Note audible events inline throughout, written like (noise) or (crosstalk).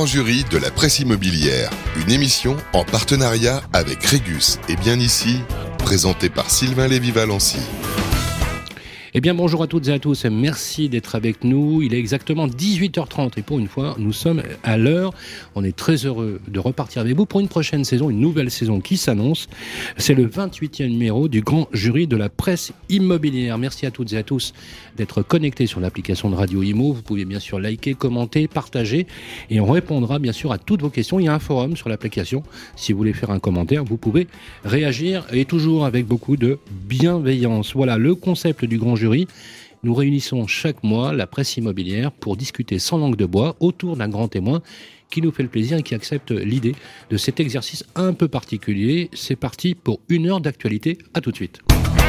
grand jury de la presse immobilière, une émission en partenariat avec Régus et bien ici, présentée par Sylvain Lévy-Valency. Eh bien bonjour à toutes et à tous, merci d'être avec nous. Il est exactement 18h30 et pour une fois, nous sommes à l'heure. On est très heureux de repartir avec vous pour une prochaine saison, une nouvelle saison qui s'annonce. C'est le 28e numéro du grand jury de la presse immobilière. Merci à toutes et à tous d'être connectés sur l'application de Radio Imo. Vous pouvez bien sûr liker, commenter, partager et on répondra bien sûr à toutes vos questions. Il y a un forum sur l'application. Si vous voulez faire un commentaire, vous pouvez réagir et toujours avec beaucoup de bienveillance. Voilà le concept du grand Nous réunissons chaque mois la presse immobilière pour discuter sans langue de bois autour d'un grand témoin qui nous fait le plaisir et qui accepte l'idée de cet exercice un peu particulier. C'est parti pour une heure d'actualité. À tout de suite.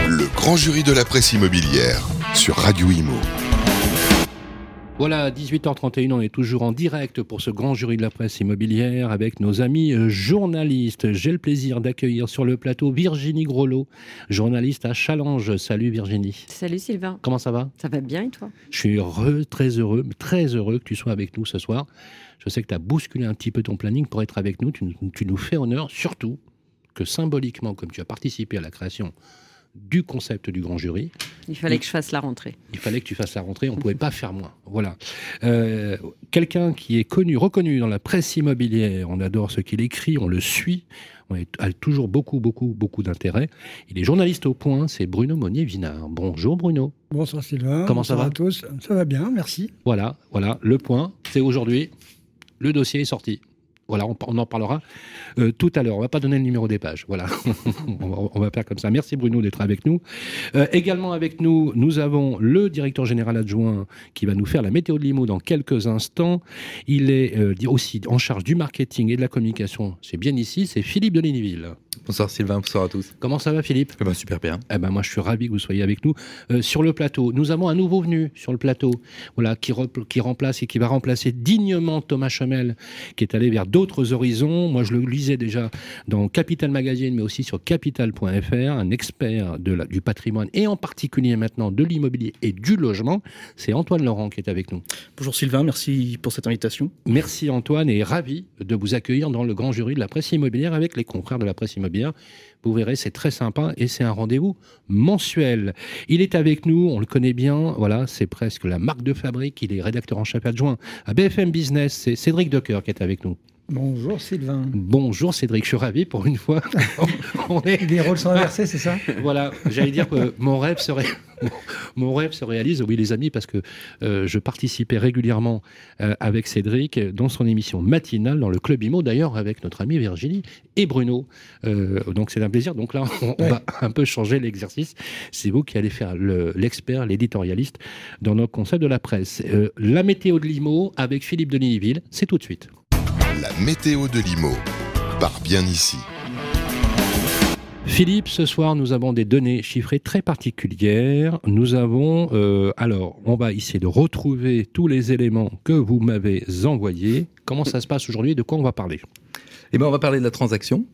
Le grand jury de la presse immobilière sur Radio Imo. Voilà, 18h31, on est toujours en direct pour ce grand jury de la presse immobilière avec nos amis euh, journalistes. J'ai le plaisir d'accueillir sur le plateau Virginie Grolot, journaliste à Challenge. Salut Virginie. Salut Sylvain. Comment ça va? Ça va bien et toi? Je suis heureux, très heureux, très heureux que tu sois avec nous ce soir. Je sais que tu as bousculé un petit peu ton planning pour être avec nous. Tu, tu nous fais honneur, surtout que symboliquement, comme tu as participé à la création du concept du grand jury. Il fallait que je fasse la rentrée. Il fallait que tu fasses la rentrée, on ne pouvait pas faire moins. Voilà. Euh, Quelqu'un qui est connu, reconnu dans la presse immobilière, on adore ce qu'il écrit, on le suit, on a toujours beaucoup, beaucoup, beaucoup d'intérêt. Il est journaliste au point, c'est Bruno Monnier-Vinard. Bonjour Bruno. Bonsoir Sylvain. Comment ça va à tous Ça va bien, merci. Voilà, voilà, le point, c'est aujourd'hui, le dossier est sorti. Voilà, on, en parlera euh, tout à l'heure. On va pas donner le numéro des pages. Voilà, (laughs) on, va, faire comme ça. Merci Bruno d'être avec nous. Euh, également avec nous, nous avons le directeur général adjoint qui va nous faire la météo de Limo dans quelques instants. Il est euh, aussi en charge du marketing et de la communication. C'est bien ici, c'est Philippe de. Bonsoir Sylvain, bonsoir à tous. Comment ça va Philippe? Eh ben, Super bien. Eh ben, moi je suis ravi que vous soyez avec nous euh, sur le plateau. Nous avons un nouveau venu sur le plateau voilà, qui, qui remplace et qui va remplacer dignement Thomas Chemel qui est allé vers d'autres horizons. Moi je le lisais déjà dans Capital Magazine mais aussi sur capital.fr, un expert de la, du patrimoine et en particulier maintenant de l'immobilier et du logement. C'est Antoine Laurent qui est avec nous. Bonjour Sylvain, merci pour cette invitation. Merci Antoine et ravi de vous accueillir dans le grand jury de la presse immobilière avec les confrères de la presse immobilière vous verrez, c'est très sympa et c'est un rendez-vous mensuel. Il est avec nous, on le connaît bien, voilà, c'est presque la marque de fabrique. Il est rédacteur en chef adjoint à BFM Business. C'est Cédric Decoeur qui est avec nous. Bonjour Sylvain. Bonjour Cédric, je suis ravi pour une fois. on est... Les rôles sont inversés, c'est ça? Voilà, j'allais dire que mon rêve serait (laughs) mon rêve se réalise, oui les amis, parce que euh, je participais régulièrement euh, avec Cédric dans son émission matinale dans le Club Imo, d'ailleurs avec notre ami Virginie et Bruno. Euh, donc c'est un plaisir. Donc là, on, on, va un peu changer l'exercice. C'est vous qui allez faire l'expert, le, l'éditorialiste dans notre concept de la presse. La météo de Limo avec Philippe Denisville, c'est tout de suite. La météo de Limo, par bien ici. Philippe, ce soir, nous avons des données chiffrées très particulières. Nous avons, euh, alors, on va essayer de retrouver tous les éléments que vous m'avez envoyés. Comment ça se passe aujourd'hui? De quoi on va parler? Eh bien, on va parler de la transaction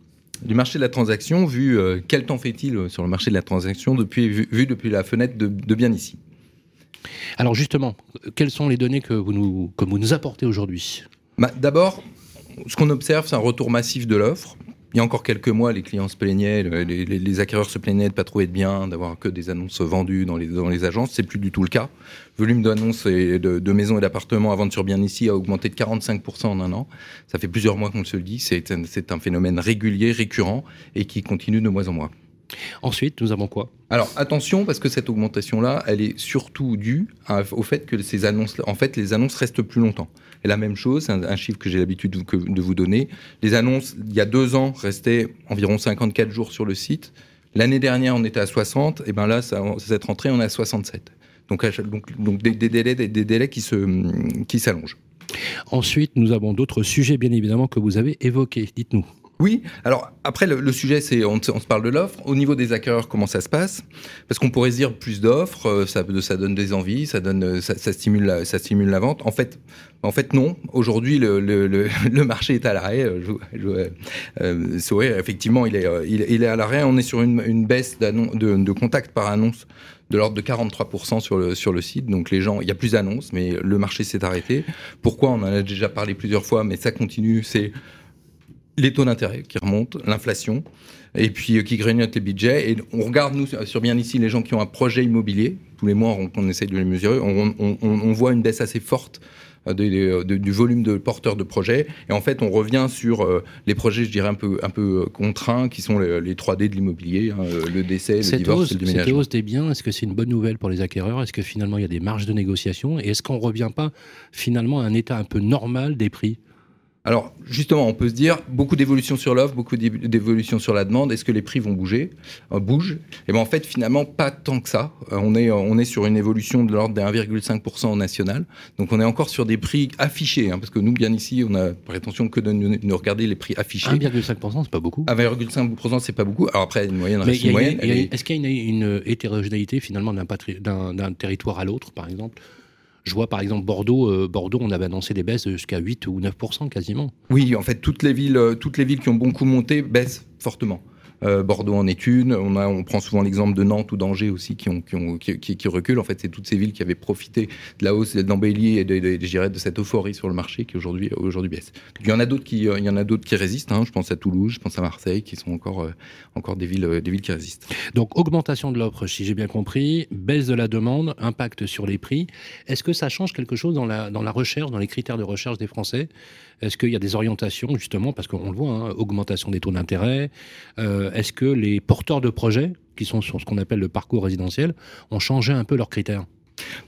du marché de la transaction, vu euh, quel temps fait-il sur le marché de la transaction depuis, vu, vu depuis la fenêtre de, de, bien ici? Alors justement, quelles sont les données que vous nous, que vous nous apportez aujourd'hui? Bah, D'abord, ce qu'on observe, c'est un retour massif de l'offre. Il y a encore quelques mois, les clients se plaignaient, les, les, les acquéreurs se plaignaient de pas trouver de biens, d'avoir que des annonces vendues dans les, dans les agences. C'est plus du tout le cas. Le volume d'annonces de, de, maisons et d'appartements à vendre sur bien ici a augmenté de 45% en un an. Ça fait plusieurs mois qu'on se le dit. C'est un, un phénomène régulier, récurrent et qui continue de mois en mois. Ensuite, nous avons quoi? Alors attention, parce que cette augmentation-là, elle est surtout due à, au fait que ces annonces, en fait, les annonces restent plus longtemps. Et la même chose, c'est un, chiffre que j'ai l'habitude de, vous donner. Les annonces, il y a deux ans, restaient environ 54 jours sur le site. L'année dernière, on était à 60. Et ben là, cette rentrée, on est à 67. Donc, des, délais, qui s'allongent. Ensuite, nous avons d'autres sujets, bien évidemment, que vous avez évoqués. Dites-nous. Oui, alors après le, sujet c'est on, se parle de l'offre. Au niveau des acquéreurs, comment ça se passe? Parce qu'on pourrait se dire plus d'offres, euh, ça, donne des envies, ça donne, ça, ça, stimule, la, vente. En fait, en fait non. Aujourd'hui le, (laughs) marché est à l'arrêt. Euh, sourire, effectivement, il est, il, est à l'arrêt. On est sur une, baisse de, de contact par annonce de l'ordre de 43% sur le, sur le site. Donc les gens, il y a plus d'annonces, mais le marché s'est arrêté. Pourquoi? On en a déjà parlé plusieurs fois, mais ça continue. C'est les taux d'intérêt qui remontent, l'inflation, et puis euh, qui grignotent les budgets. Et on regarde, nous, sur bien ici, les gens qui ont un projet immobilier. Tous les mois, on, on essaye de les mesurer. On, on, on, voit une baisse assez forte euh, de, de, du volume de porteurs de projets. Et en fait, on revient sur euh, les projets, je dirais, un peu, un peu contraints, qui sont les, les 3D de l'immobilier, hein, le décès, cette le divorce hausse, et le déménagement. Cette hausse des biens, est-ce que c'est une bonne nouvelle pour les acquéreurs? Est-ce que finalement, il y a des marges de négociation? Et est-ce qu'on ne revient pas finalement à un état un peu normal des prix? Alors justement, on peut se dire beaucoup d'évolution sur l'offre, beaucoup d'évolution sur la demande. Est-ce que les prix vont bouger, euh, bougent Et ben en fait, finalement, pas tant que ça. Euh, on est on est sur une évolution de l'ordre de 1,5% national. Donc on est encore sur des prix affichés, hein, parce que nous, bien ici, on a prétention que de nous regarder les prix affichés. 1,5%, c'est pas beaucoup. 1,5%, c'est pas beaucoup. Alors après, une moyenne reste une moyenne. Est-ce qu'il y a une, une hétérogénéité finalement d'un territoire à l'autre, par exemple? Je vois par exemple Bordeaux, euh, Bordeaux, on avait annoncé des baisses jusqu'à 8 ou 9% quasiment. Oui, en fait, toutes les villes, euh, toutes les villes qui ont beaucoup monté baissent fortement. Euh, Bordeaux en est une. On, a, on prend souvent l'exemple de Nantes ou d'Angers aussi qui, ont, reculent. En fait, c'est toutes ces villes qui avaient profité de la hausse d'embellie et de, de, de, de, cette euphorie sur le marché qui aujourd'hui baisse. Il y en a d'autres qui, il a d'autres qui résistent. Hein. Je pense à Toulouse, je pense à Marseille, qui sont encore, euh, encore des villes, des villes qui résistent. Donc augmentation de l'offre, si j'ai bien compris, baisse de la demande, impact sur les prix. Est-ce que ça change quelque chose dans la, dans la recherche, dans les critères de recherche des Français? Est-ce qu'il y a des orientations justement, parce qu'on le voit, hein, augmentation des taux d'intérêt. Euh, Est-ce que les porteurs de projets, qui sont sur ce qu'on appelle le parcours résidentiel, ont changé un peu leurs critères?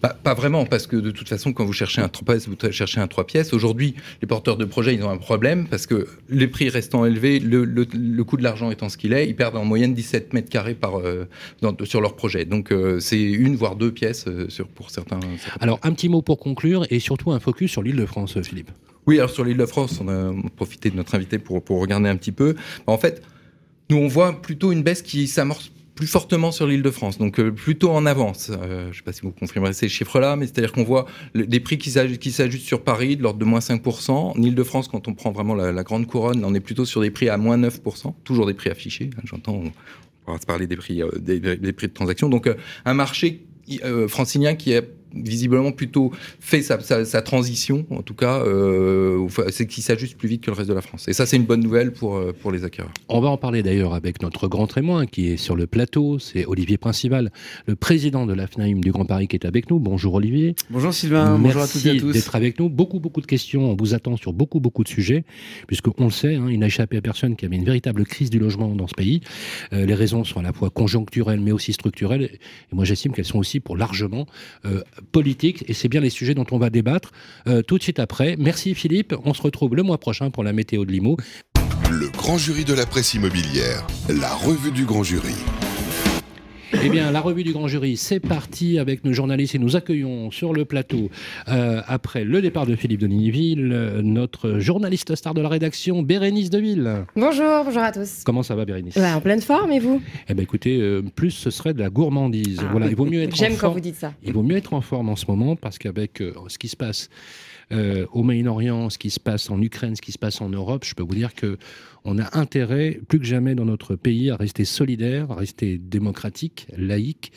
Pas, pas, vraiment, parce que de toute façon, quand vous cherchez un 3 pièces, vous cherchez un 3 pièces. Aujourd'hui, les porteurs de projets, ils ont un problème, parce que les prix restant élevés, le, le, le coût de l'argent étant ce qu'il est, ils perdent en moyenne 17 mètres carrés par, euh, dans, sur leur projet. Donc euh, c'est une, voire deux pièces euh, sur, pour certains, certains. Alors, un petit mot pour conclure, et surtout un focus sur l'île de France, Philippe. Oui, alors sur l'île de France, on a profité de notre invité pour, pour regarder un petit peu. En fait, nous, on voit plutôt une baisse qui s'amorce plus fortement sur l'île de France, donc euh, plutôt en avance. Euh, je ne sais pas si vous confirmerez ces chiffres-là, mais c'est-à-dire qu'on voit des prix qui s'ajustent sur Paris de l'ordre de moins 5%. En île de France, quand on prend vraiment la, grande couronne, on est plutôt sur des prix à moins 9%, toujours des prix affichés. Hein, J'entends, on, va se parler des prix, euh, des, des, prix de transaction. Donc un marché francilien qui est visiblement plutôt fait sa, sa, sa, transition, en tout cas, euh, c'est qui s'ajuste plus vite que le reste de la France. Et ça, c'est une bonne nouvelle pour, pour les acquéreurs. On va en parler d'ailleurs avec notre grand témoin qui est sur le plateau, c'est Olivier Principal, le président de la FNAIM du Grand Paris qui est avec nous. Bonjour Olivier. Bonjour Sylvain, Merci bonjour à toutes et à tous. d'être avec nous. Beaucoup, beaucoup de questions, on vous attend sur beaucoup, beaucoup de sujets, puisqu'on le sait, hein, il n'a échappé à personne qu'il y avait une véritable crise du logement dans ce pays. Euh, les raisons sont à la fois conjoncturelles, mais aussi structurelles, et moi j'estime qu'elles sont aussi pour largement euh, politiques, et c'est bien les sujets dont on va débattre euh, tout de suite après. Merci Philippe, on se retrouve le mois prochain pour la météo de Limo. Le grand jury de la presse immobilière, la revue du grand jury. Eh bien, la revue du grand jury, c'est parti avec nos journalistes et nous accueillons sur le plateau, euh, après le départ de Philippe de Niville, euh, notre journaliste star de la rédaction, Bérénice Deville. Bonjour, bonjour à tous. Comment ça va, Bérénice? Bah, En pleine forme, et vous? Eh bien, écoutez, euh, plus ce serait de la gourmandise. Ah, voilà, il vaut mieux (laughs) être J'aime quand forme. vous dites ça. Il vaut mieux être en forme en ce moment parce qu'avec euh, ce qui se passe euh, au Moyen-Orient, ce qui se passe en Ukraine, ce qui se passe en Europe, je peux vous dire que on a intérêt, plus que jamais dans notre pays, à rester solidaire, à rester démocratique, laïque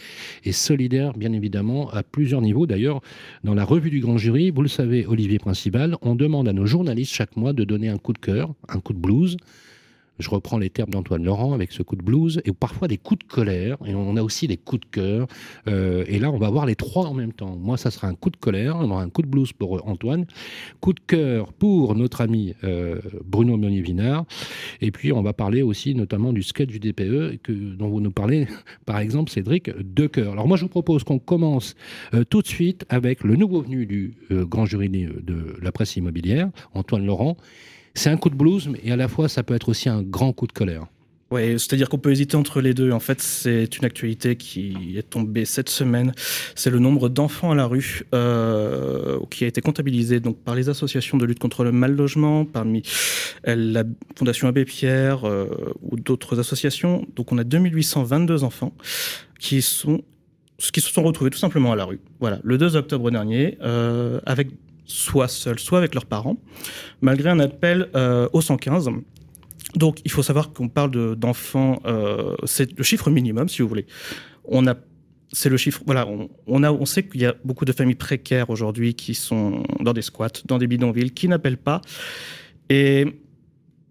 et solidaire, bien évidemment, à plusieurs niveaux. D'ailleurs, dans la revue du grand jury, vous le savez, Olivier Principal, on demande à nos journalistes chaque mois de donner un coup de cœur, un coup de blues. Je reprends les termes d'Antoine Laurent avec ce coup de blues et parfois des coups de colère et on a aussi des coups de cœur. Euh, et là, on va voir les trois en même temps. Moi, ça sera un coup de colère, on aura un coup de blues pour Antoine, coup de cœur pour notre ami euh, Bruno Meunier-Vinard. Et puis, on va parler aussi notamment du sketch du DPE dont vous nous parlez, (laughs) par exemple, Cédric De Cœur. Alors, moi, je vous propose qu'on commence euh, tout de suite avec le nouveau venu du euh, grand jury de la presse immobilière, Antoine Laurent. C'est un coup de blues, mais à la fois, ça peut être aussi un grand coup de colère. Oui, c'est-à-dire qu'on peut hésiter entre les deux. En fait, c'est une actualité qui est tombée cette semaine. C'est le nombre d'enfants à la rue euh, qui a été comptabilisé donc par les associations de lutte contre le mal logement, parmi la Fondation Abbé Pierre euh, ou d'autres associations. Donc, on a 2822 enfants qui sont qui se sont retrouvés tout simplement à la rue. Voilà, le 2 octobre dernier, euh, avec soit seuls, soit avec leurs parents, malgré un appel euh, au 115. Donc, il faut savoir qu'on parle d'enfants, euh, c'est le chiffre minimum, si vous voulez. On a c'est le chiffre. Voilà, on, a, on sait qu'il y a beaucoup de familles précaires aujourd'hui qui sont dans des squats, dans des bidonvilles, qui n'appellent pas. Et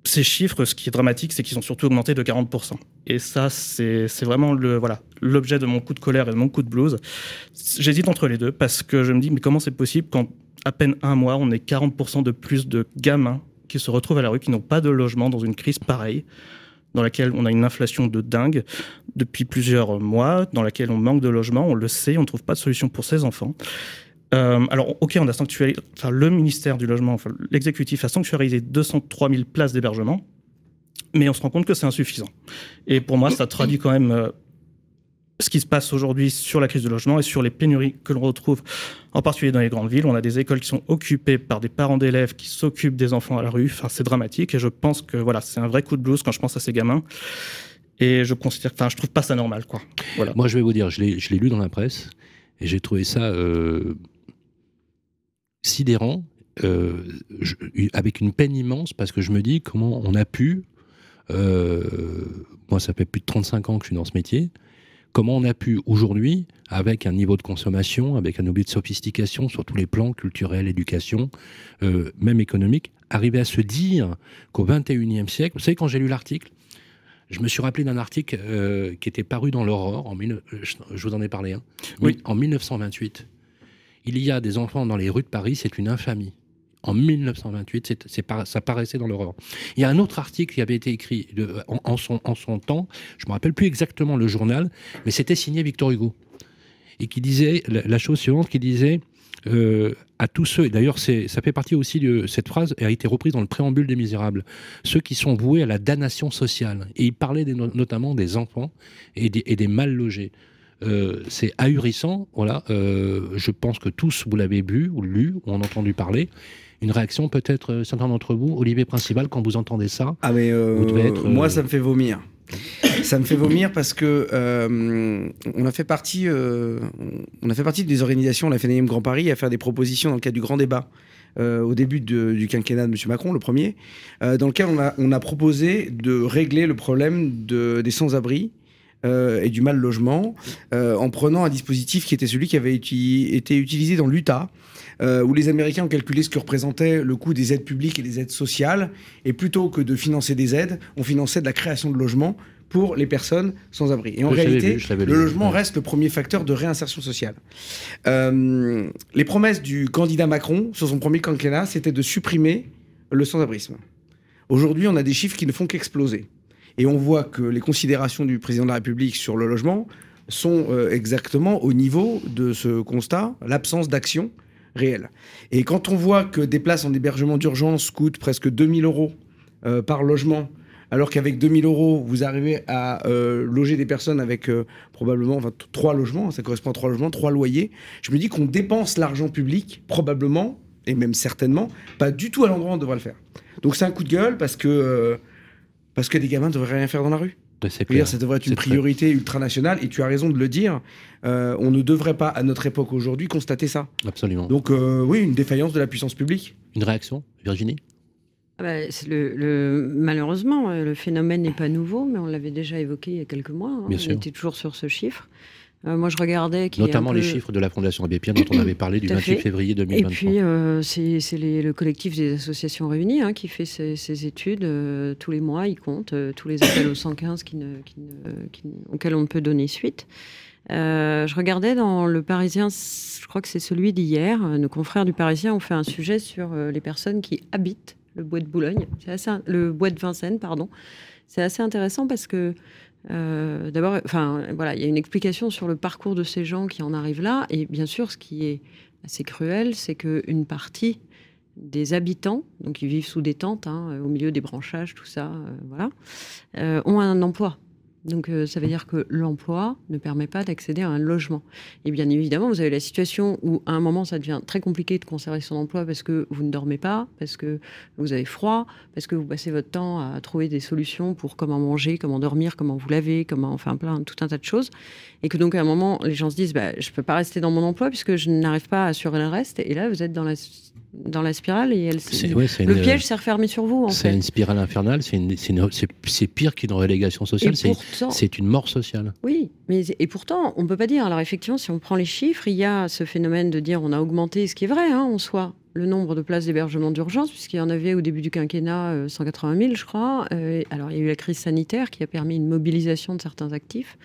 ces chiffres, ce qui est dramatique, c'est qu'ils ont surtout augmenté de 40%. Et ça, c'est vraiment le voilà l'objet de mon coup de colère et de mon coup de blues. J'hésite entre les deux parce que je me dis, mais comment c'est possible quand à peine un mois, on est 40% de plus de gamins qui se retrouvent à la rue, qui n'ont pas de logement dans une crise pareille dans laquelle on a une inflation de dingue depuis plusieurs mois, dans laquelle on manque de logement, on le sait, on ne trouve pas de solution pour ces enfants. Euh, alors, ok, on a sanctuarisé, le ministère du Logement, l'exécutif a sanctuarisé 203 000 places d'hébergement, mais on se rend compte que c'est insuffisant. Et pour moi, ça traduit quand même euh, ce qui se passe aujourd'hui sur la crise du logement et sur les pénuries que l'on retrouve, en particulier dans les grandes villes. On a des écoles qui sont occupées par des parents d'élèves qui s'occupent des enfants à la rue. Enfin, c'est dramatique et je pense que voilà, c'est un vrai coup de blues quand je pense à ces gamins. Et je considère, enfin, je trouve pas ça normal, quoi. Moi, je vais vous dire, je l'ai lu dans la presse et j'ai trouvé ça euh, sidérant, euh, avec une peine immense, parce que je me dis comment on a pu, euh, moi ça fait plus de 35 ans que je suis dans ce métier, comment on a pu aujourd'hui, avec un niveau de consommation, avec un niveau de sophistication sur tous les plans, culturels, éducation, euh, même économique, arriver à se dire qu'au 21e siècle, vous savez quand j'ai lu l'article, je me suis rappelé d'un article euh, qui était paru dans l'Aurore, en, je vous en ai parlé, hein, oui. en 1928 il y a des enfants dans les rues de Paris, c'est une infamie. En 1928, ça paraissait dans l'horreur. Il y a un autre article qui avait été écrit en, son, temps, je ne me rappelle plus exactement le journal, mais c'était signé Victor Hugo. Et qui disait la, chose suivante, qui disait euh, à tous ceux, et d'ailleurs ça fait partie aussi de cette phrase, a été reprise dans le préambule des Misérables, ceux qui sont voués à la damnation sociale. Et il parlait notamment des enfants et des mal logés. Euh, c'est ahurissant. Voilà, euh, je pense que tous vous l'avez bu ou lu ou en entendu parler. Une réaction peut-être euh, certains d'entre vous, Olivier Principal, quand vous entendez ça Ah mais moi ça me fait vomir. ça me fait vomir parce que on a fait partie, on a fait partie des organisations, la FNM Grand Paris, à faire des propositions dans le cadre du grand débat. au début du quinquennat de M. Macron, le premier, dans lequel on a, on a, proposé de régler le problème de, des sans-abri euh, et du mal logement euh, en prenant un dispositif qui était celui qui avait été utilisé dans l'Utah. Euh, où les Américains ont calculé ce que représentait le coût des aides publiques et des aides sociales, et plutôt que de financer des aides, on finançait de la création de logements pour les personnes sans abri. Et en réalité, le logement reste le premier facteur de réinsertion sociale. les promesses du candidat Macron sur son premier quinquennat, c'était de supprimer le sans-abrisme. Aujourd'hui, on a des chiffres qui ne font qu'exploser. Et on voit que les considérations du président de la République sur le logement sont euh, exactement au niveau de ce constat, l'absence d'action réelle. Et quand on voit que des places en hébergement d'urgence coûtent presque 2000 euros euh, par logement, alors qu'avec 2000 euros, vous arrivez à euh, loger des personnes avec probablement enfin, trois logements, ça correspond à trois logements, trois loyers, je me dis qu'on dépense l'argent public, probablement, et même certainement, pas du tout à l'endroit où on devrait le faire. Donc c'est un coup de gueule parce que parce que des gamins ne devraient rien faire dans la rue. Dire, ça devrait être une priorité ultranationale, et tu as raison de le dire. Euh, on ne devrait pas, à notre époque aujourd'hui, constater ça. Absolument. Donc, euh, oui, une défaillance de la puissance publique. Une réaction, Virginie? Ah bah, le, Malheureusement, euh, le phénomène n'est pas nouveau, mais on l'avait déjà évoqué il y a quelques mois. Hein. Bien on sûr. était toujours sur ce chiffre. Euh, moi, je regardais. Notamment les chiffres de la Fondation Abbé Pierre dont on (coughs) avait parlé du 28 février 2023. Et puis, euh, c'est le collectif des associations réunies hein, qui fait ces, études. Euh, tous les mois, ils comptent tous les appels au 115 qui ne, qui auxquels on ne peut donner suite. je regardais dans Le Parisien, je crois que c'est celui d'hier. Nos confrères du Parisien ont fait un sujet sur les personnes qui habitent le bois de Boulogne, assez, le bois de Vincennes, pardon. C'est assez intéressant parce que euh, d'abord, enfin, voilà, il y a une explication sur le parcours de ces gens qui en arrivent là. Et bien sûr, ce qui est assez cruel, c'est qu'une partie des habitants, donc ils vivent sous des tentes, hein, au milieu des branchages, tout ça, euh, voilà, euh, ont un emploi. Donc euh, ça veut dire que l'emploi ne permet pas d'accéder à un logement. Et bien évidemment, vous avez la situation où à un moment ça devient très compliqué de conserver son emploi parce que vous ne dormez pas, parce que vous avez froid, parce que vous passez votre temps à trouver des solutions pour comment manger, comment dormir, comment vous laver, comment enfin plein tout un tas de choses. Et que donc à un moment les gens se disent bah, je peux pas rester dans mon emploi puisque je n'arrive pas à assurer le reste. Et là vous êtes dans la dans la spirale et elle, C'est- ouais, c'est le une- piège s'est refermé sur vous, C'est une spirale infernale, c'est pire qu'une relégation sociale, c'est une mort sociale. Oui, mais et pourtant, on ne peut pas dire. Alors effectivement, si on prend les chiffres, il y a ce phénomène de dire on a augmenté, ce qui est vrai hein, en soi, le nombre de places d'hébergement d'urgence, puisqu'il y en avait au début du quinquennat euh, 180 000, je crois. Euh, alors il y a eu la crise sanitaire qui a permis une mobilisation de certains actifs.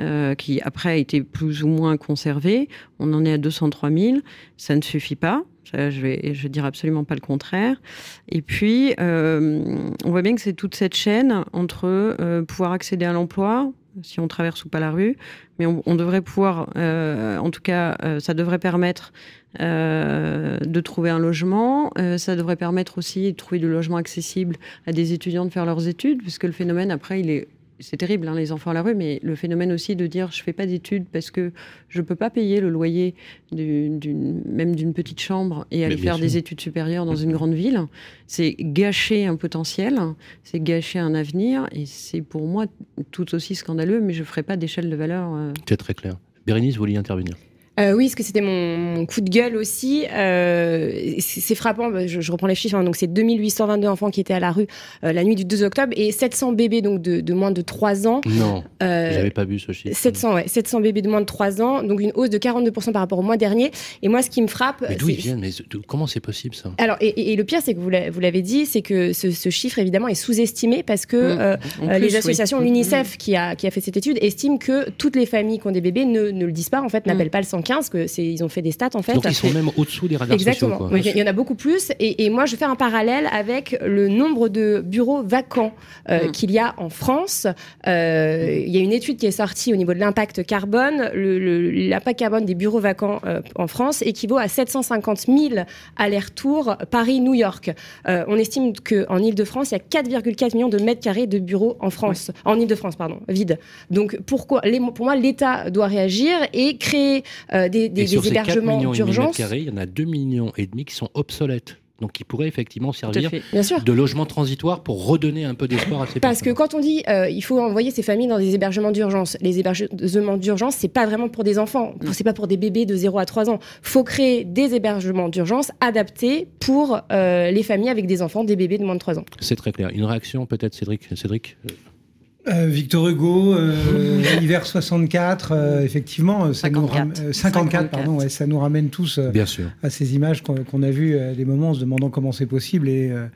Euh, qui après a été plus ou moins conservé. On en est à 203 000. Ça ne suffit pas. Je vais, je dire absolument pas le contraire. Et puis, euh, on voit bien que c'est toute cette chaîne entre euh, pouvoir accéder à l'emploi, si on traverse ou pas la rue, mais on, devrait pouvoir, en tout cas, ça devrait permettre de trouver un logement. Ça devrait permettre aussi de trouver du logement accessible à des étudiants de faire leurs études, puisque le phénomène, après, il est c'est terrible, hein, les enfants à la rue, mais le phénomène aussi de dire je fais pas d'études parce que je peux pas payer le loyer d'une, même d'une petite chambre et aller faire sûr. des études supérieures dans une grande ville, c'est gâcher un potentiel, c'est gâcher un avenir, et c'est pour moi tout aussi scandaleux, mais je ferai pas d'échelle de valeur. euh, C'est très clair. Bérénice, vous vouliez intervenir? Euh, oui, parce que c'était mon, mon coup de gueule aussi. Euh, c'est frappant, bah, je, je reprends les chiffres, hein, donc c'est 2822 enfants qui étaient à la rue euh, la nuit du 2 octobre et 700 bébés donc de, de moins de 3 ans. Non, j'avais pas vu ce chiffre. 700, ouais, 700 bébés de moins de 3 ans, donc une hausse de 42% par rapport au mois dernier. Et moi, ce qui me frappe, Mais d'où ils viennent? Mais Comment c'est possible ça? Alors, et, et- et le pire, c'est que vous l'a- vous l'avez dit, c'est que ce, ce chiffre, évidemment, est sous-estimé parce que Mm. euh, euh, plus, les associations, l'UNICEF, qui a, qui a fait cette étude, estiment que toutes les familles qui ont des bébés ne, ne le disent pas, en fait, Mm. n'appellent pas le 115, que c'est, ils ont fait des stats, en fait. Donc ils sont même au-dessous des radars Exactement. sociaux. Donc, Il y en a beaucoup plus. Et, et moi, je fais un parallèle avec le nombre de bureaux vacants euh, Mm. qu'il y a en France. Euh, il y a une étude qui est sortie au niveau de l'impact carbone. Le- le- L'impact carbone des bureaux vacants euh, en France équivaut à 750 000 allers-retours Paris-New York. Euh, on estime qu'en Ile-de-France, il y a 4,4 millions de mètres carrés de bureaux en France. En Ile-de-France, pardon, vide. Donc pourquoi les- Pour moi, l'État doit réagir et créer euh, des, des- Et sur des ces 4 hébergements millions et demi de mètres d'urgence. carrés, il y en a 2 millions et demi qui sont obsolètes. Donc qui pourraient effectivement servir fait. Bien sûr. de logement transitoire pour redonner un peu d'espoir à ces Parce que personnes. quand on dit euh, il faut envoyer ces familles dans des hébergements d'urgence, les hébergements d'urgence, c'est pas vraiment pour des enfants, Non. c'est pas pour des bébés de 0 à 3 ans. faut créer des hébergements d'urgence adaptés pour euh, les familles avec des enfants, des bébés de moins de 3 ans. C'est très clair. Une réaction peut-être, Cédric Cédric Euh, Victor Hugo, euh, (laughs) hiver 64, euh, effectivement, euh, ça nous 54. ram- euh, 54, pardon, ouais, ça nous ramène tous euh, Bien sûr. à ces images qu'on a vues à des moments en se demandant comment c'est possible. Et euh,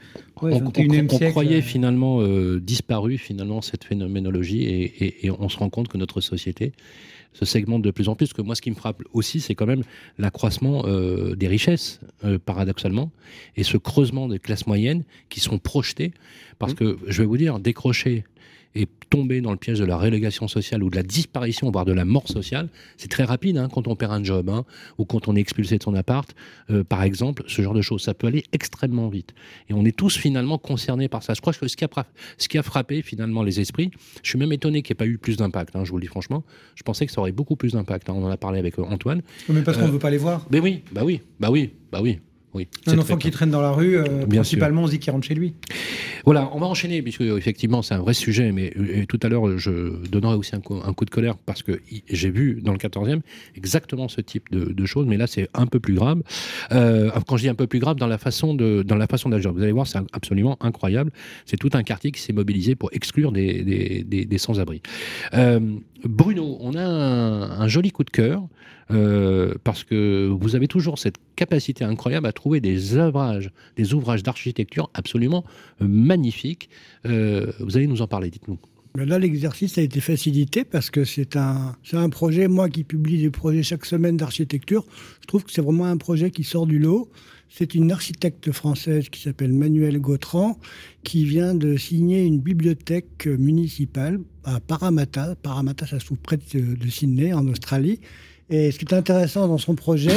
ouais, on, 21e on- on siècle, croyait euh, finalement euh, disparu finalement cette phénoménologie et, et- et on se rend compte que notre société se segmente de plus en plus. Que moi, ce qui me frappe aussi, c'est quand même l'accroissement euh, des richesses, euh, paradoxalement, et ce creusement des classes moyennes qui sont projetées. Parce que je vais vous dire, décrocher et tomber dans le piège de la relégation sociale ou de la disparition, voire de la mort sociale, c'est très rapide hein, quand on perd un job hein, ou quand on est expulsé de son appart, euh, par exemple, ce genre de choses. Ça peut aller extrêmement vite. Et on est tous finalement concernés par ça. Je crois que ce qui a, fra- ce qui a frappé finalement les esprits, je suis même étonné qu'il n'y ait pas eu plus d'impact, hein, je vous le dis franchement. Je pensais que ça aurait beaucoup plus d'impact. On en a parlé avec euh, Antoine. Mais parce qu'on Euh, ne veut pas les voir. Mais oui, bah oui, bah oui, bah oui. Oui, Un enfant qui traîne dans la rue, euh, principalement, on se dit qu'il rentre chez lui. Voilà, on va enchaîner, puisque effectivement c'est un vrai sujet, mais euh, tout à l'heure je donnerai aussi un coup, un coup de colère parce que j'ai vu dans le 14e exactement ce type de, de choses, mais là c'est un peu plus grave. Euh, quand je dis un peu plus grave, dans la façon de dans la façon d'agir, vous allez voir, c'est absolument incroyable. C'est tout un quartier qui s'est mobilisé pour exclure des, des, des- des sans-abri. Euh, Bruno, on a un, un joli coup de cœur. Euh, parce que vous avez toujours cette capacité incroyable à trouver des ouvrages, des ouvrages d'architecture absolument euh, magnifiques. Euh, vous allez nous en parler, dites-nous. Là, l'exercice a été facilité parce que c'est un, un projet, moi qui publie des projets chaque semaine d'architecture, je trouve que c'est vraiment un projet qui sort du lot. C'est une architecte française qui s'appelle Manuelle Gautran qui vient de signer une bibliothèque municipale à Parramatta. Parramatta, ça se trouve près de Sydney, en Australie. Et ce qui est intéressant dans son projet,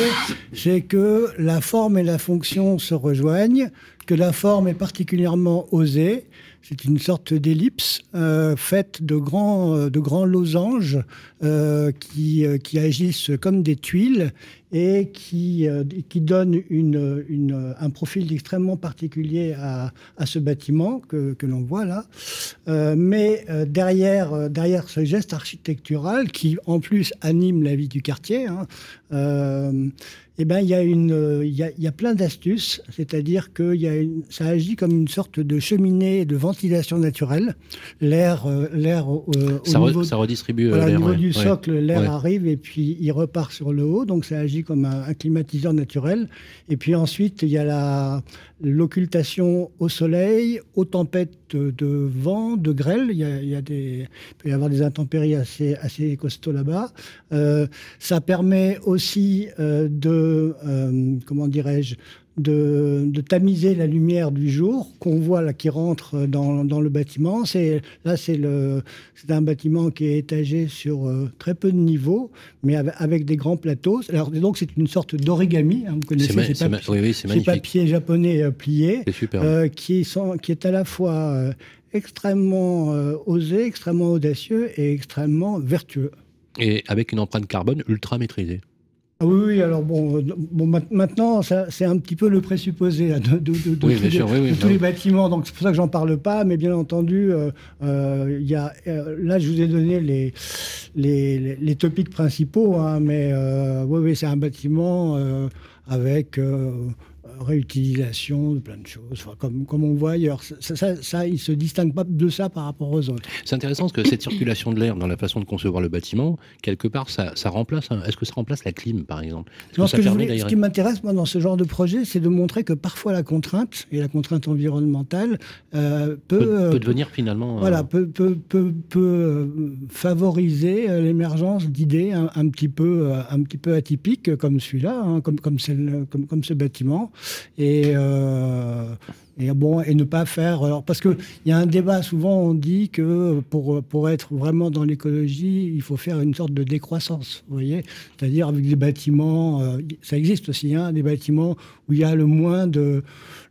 c'est que la forme et la fonction se rejoignent, que la forme est particulièrement osée. C'est une sorte d'ellipse euh, faite de grands, euh, de grands losanges euh, qui, qui agissent comme des tuiles et qui, qui donnent une, un profil extrêmement particulier à, à ce bâtiment que, que l'on voit là. Mais derrière, derrière ce geste architectural qui en plus anime la vie du quartier, hein, eh ben, il y, a une, il, y a, il y a plein d'astuces, c'est-à-dire que y a une, ça agit comme une sorte de cheminée de ventilation naturelle. L'air, euh, l'air euh, Ça, au re- niveau, ça redistribue euh, voilà, au l'air. niveau ouais. du Ouais. socle, l'air Ouais. arrive et puis il repart sur le haut, donc ça agit comme un, un climatiseur naturel. Et puis ensuite, il y a la, l'occultation au soleil, aux tempêtes de vent, de grêle. Il, y a, il, y a des, il peut y avoir des intempéries assez, assez costauds là-bas. Euh, ça permet aussi euh, de, euh, comment dirais-je, de, de, tamiser la lumière du jour qu'on voit là qui rentre dans, dans le bâtiment. C'est là c'est le c'est un bâtiment qui est étagé sur euh, très peu de niveaux, mais avec, avec des grands plateaux. Alors donc c'est une sorte d'origami. Hein, vous connaissez C'est ma- ces, c'est papiers- oui, oui, c'est ces magnifique. papiers japonais euh, pliés, super. euh, qui sont qui est à la fois euh, extrêmement osé, extrêmement audacieux et extrêmement vertueux. Et avec une empreinte carbone ultra maîtrisée. Ah oui, oui, alors bon, bon ma- maintenant, c'est un petit peu le présupposé là, de, de- de- de Oui, tous les- sûr, oui, oui, de tous les oui. bâtiments, donc c'est pour ça que j'en parle pas, mais bien entendu, euh, euh, il y a, euh, là, je vous ai donné les, les, les- les topics principaux, hein, mais euh, oui, oui, c'est un bâtiment avec réutilisation de plein de choses, enfin, comme, comme on voit ailleurs. Ça, ça, ça, il ne se distingue pas de ça par rapport aux autres. C'est intéressant parce que cette circulation de l'air dans la façon de concevoir le bâtiment, quelque part, ça, ça remplace. Est-ce que ça remplace la clim, par exemple? Non, ce, que voulais- qui m'intéresse, moi, dans ce genre de projet, c'est de montrer que parfois la contrainte, et la contrainte environnementale, euh, peut, peut, euh, peut devenir finalement. euh, voilà, peut, peut, peut, peut, euh, favoriser l'émergence d'idées un, un petit peu, un petit peu atypiques, comme celui-là, hein, comme, comme, celle- comme, comme ce bâtiment. Et, euh, et bon, et ne pas faire. Alors, parce qu'il y a un débat, souvent on dit que pour, pour être vraiment dans l'écologie, il faut faire une sorte de décroissance, vous voyez? C'est-à-dire avec des bâtiments, euh, ça existe aussi, hein, des bâtiments où il y a le moins de,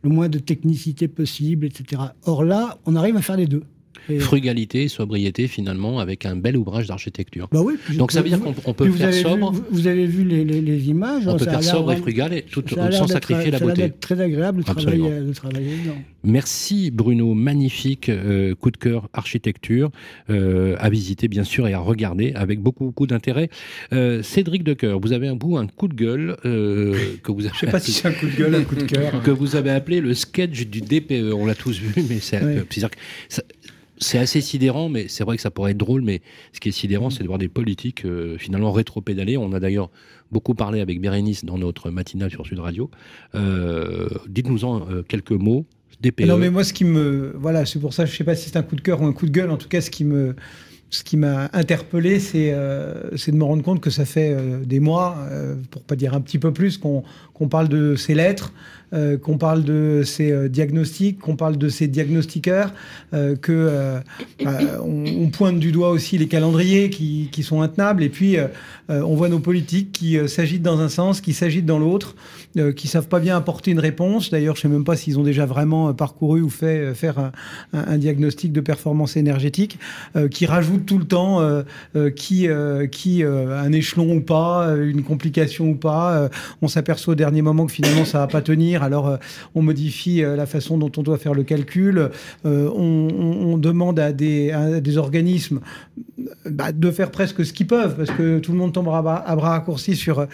le moins de technicité possible, etc. Or là, on arrive à faire les deux. Et- Frugalité, sobriété, finalement, avec un bel ouvrage d'architecture. bah oui, puis- Donc ça veut dire qu'on on peut vous faire sobre, Vu, vous avez vu les, les- les images. on hein, peut faire sobre et frugal et tout, sans sacrifier la beauté. d'être très agréable de Absolument. travailler, de travailler dedans. Merci Bruno, magnifique euh, coup de cœur architecture euh, à visiter bien sûr et à regarder avec beaucoup beaucoup d'intérêt. Euh, Cédric Decoeur, vous avez un bout un coup de gueule euh, que vous avez Je sais pas si c'est un coup de gueule, un coup de cœur. (laughs) que vous avez appelé le sketch du DPE. On l'a tous vu, mais c'est Ouais. c'est-à-dire que ça- c'est assez sidérant, mais c'est vrai que ça pourrait être drôle. Mais ce qui est sidérant, c'est de voir des politiques euh, finalement rétro-pédaler. On a d'ailleurs beaucoup parlé avec Bérénice dans notre matinale sur Sud Radio. Euh, Dites-nous-en euh, quelques mots. DPE. Non, mais moi, ce qui me. Voilà, c'est pour ça, je sais pas si c'est un coup de cœur ou un coup de gueule. En tout cas, ce qui me. Ce qui m'a interpellé, c'est de me rendre compte que ça fait des mois, pour pas dire un petit peu plus, qu'on qu'on parle de ces lettres, euh, qu'on parle de ces euh, diagnostics, qu'on parle de ces diagnostiqueurs, euh, que euh, on, pointe du doigt aussi les calendriers qui, sont intenables, et puis on voit nos politiques qui s'agitent dans un sens, qui s'agitent dans l'autre, qui savent pas bien apporter une réponse. D'ailleurs, je sais même pas s'ils ont déjà vraiment parcouru ou fait faire un, un- diagnostic de performance énergétique, qui rajoutent tout le temps qui qui un échelon ou pas, une complication ou pas. On s'aperçoit au dernier moment que finalement ça va pas tenir. Alors euh, on modifie euh, la façon dont on doit faire le calcul. Euh, on, demande à des, organismes bah, de faire presque ce qu'ils peuvent, parce que tout le monde tombe à bras, à raccourcis sur,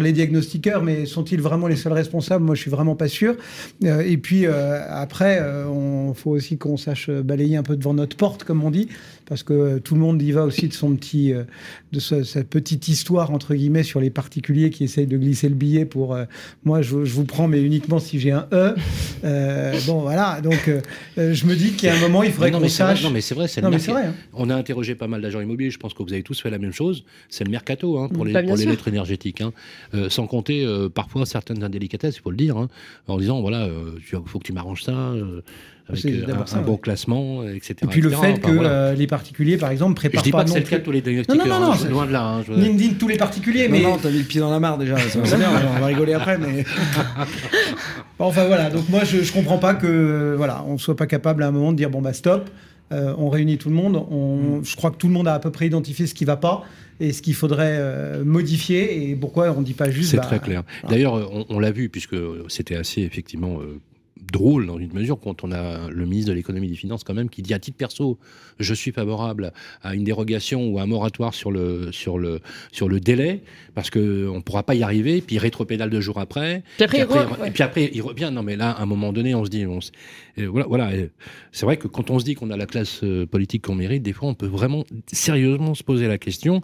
les diagnostiqueurs, mais sont-ils vraiment les seuls responsables? Moi, je suis vraiment pas sûr. Et puis après, on faut aussi qu'on sache balayer un peu devant notre porte, comme on dit, parce que tout le monde y va aussi de son petit, euh, de sa, sa petite histoire entre guillemets sur les particuliers qui essayent de glisser le billet pour. euh, moi, je, je vous prends, mais uniquement si j'ai un E. Euh, bon, voilà. Donc, euh, euh, je me dis qu'il y a un moment, il faudrait non, qu'on mais c'est vrai, sache. non, mais c'est vrai, c'est Non, le mais c'est mercat- vrai. hein. On a interrogé pas mal d'agents immobiliers. Je pense que vous avez tous fait la même chose. C'est le mercato hein, pour les, Bah, pour les lettres énergétiques. hein. Euh, sans compter euh, parfois certaines indélicatesses, il faut le dire, hein, en disant voilà, il faut que tu m'arranges ça. Avec euh, un, ça, un bon ouais. classement, etc. Et puis le fait Enfin, que voilà. euh, les particuliers, par exemple, Je préparent dis pas pas que non c'est le cas plus- de tous les diagnostiqueurs. Non, non, non, hein, c'est- loin de là. hein, je- de tous les particuliers, mais Non, non, t'as mis le pied dans la mare déjà. ça va, (laughs) bien, on va rigoler après, mais. enfin voilà. Donc moi, je, je comprends pas que voilà, on soit pas capable à un moment de dire bon bah stop. euh, on réunit tout le monde. On, Je crois que tout le monde a à peu près identifié ce qui va pas et ce qu'il faudrait euh, modifier et pourquoi on dit pas juste. C'est bah, très clair. D'ailleurs, on, on l'a vu, puisque c'était assez effectivement euh, drôle dans une mesure quand on a le ministre de l'économie et des finances quand même qui dit à titre perso je suis favorable à une dérogation ou à un moratoire sur le sur le sur le délai parce que on pourra pas y arriver puis rétropédale deux jours après, puis après, et puis après il revient. Non mais là à un moment donné on se dit on voilà voilà c'est vrai que quand on se dit qu'on a la classe euh, politique qu'on mérite des fois on peut vraiment sérieusement se poser la question.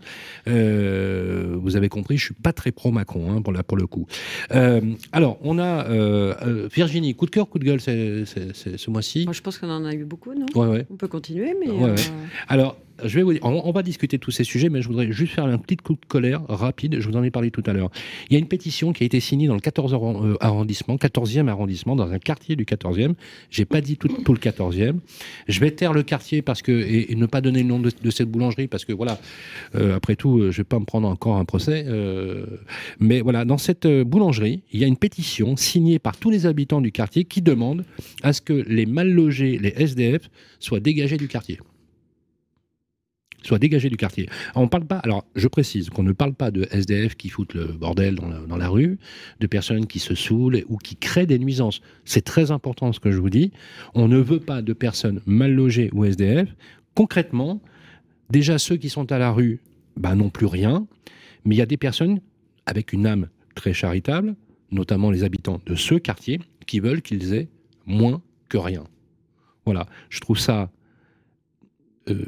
Euh, vous avez compris je suis pas très pro Macron hein, pour le coup. Euh, alors on a euh, Virginie coup de cœur coup de gueule ce mois-ci. Je pense qu'on en a eu beaucoup, non? On peut continuer, mais. Euh, Alors, je vais vous on, va discuter de tous ces sujets, mais je voudrais juste faire un petit coup de colère rapide. Je vous en ai parlé tout à l'heure. Il y a une pétition qui a été signée dans le 14 e arrondissement, 14e arrondissement, dans un quartier du 14e. J'ai pas dit tout, le 14e. Je vais taire le quartier parce que et, ne pas donner le nom de, cette boulangerie parce que voilà, euh, après tout, euh, je vais pas me prendre encore un procès. Euh, mais voilà, dans cette boulangerie, il y a une pétition signée par tous les habitants du quartier qui demande à ce que les mal logés, les SDF, soient dégagés du quartier soit dégagé du quartier. On parle pas, alors je précise qu'on ne parle pas de SDF qui foutent le bordel dans la, rue, de personnes qui se saoulent ou qui créent des nuisances. C'est très important ce que je vous dis. On ne veut pas de personnes mal logées ou SDF. Concrètement, déjà ceux qui sont à la rue bah, n'ont plus rien, mais il y a des personnes avec une âme très charitable, notamment les habitants de ce quartier, qui veulent qu'ils aient moins que rien. Voilà, je trouve ça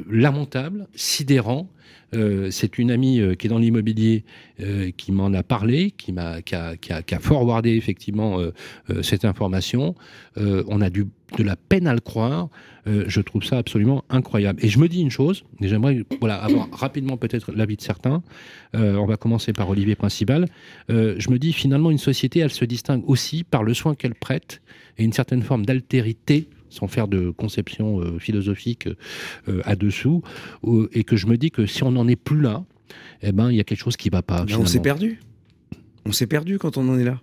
lamentable, sidérant. Euh, c'est une amie euh, qui est dans l'immobilier qui m'en a parlé, qui m'a qui a, qui, forwardé effectivement cette information. on a du, de la peine à le croire. je trouve ça absolument incroyable. Et je me dis une chose, et j'aimerais voilà, avoir rapidement peut-être l'avis de certains. on va commencer par Olivier Principal. je me dis finalement une société, elle se distingue aussi par le soin qu'elle prête et une certaine forme d'altérité sans faire de conception euh, philosophique euh, à dessous, et que je me dis que si on n'en est plus là, eh ben il y a quelque chose qui va pas. on s'est perdu. On s'est perdu quand on en est là.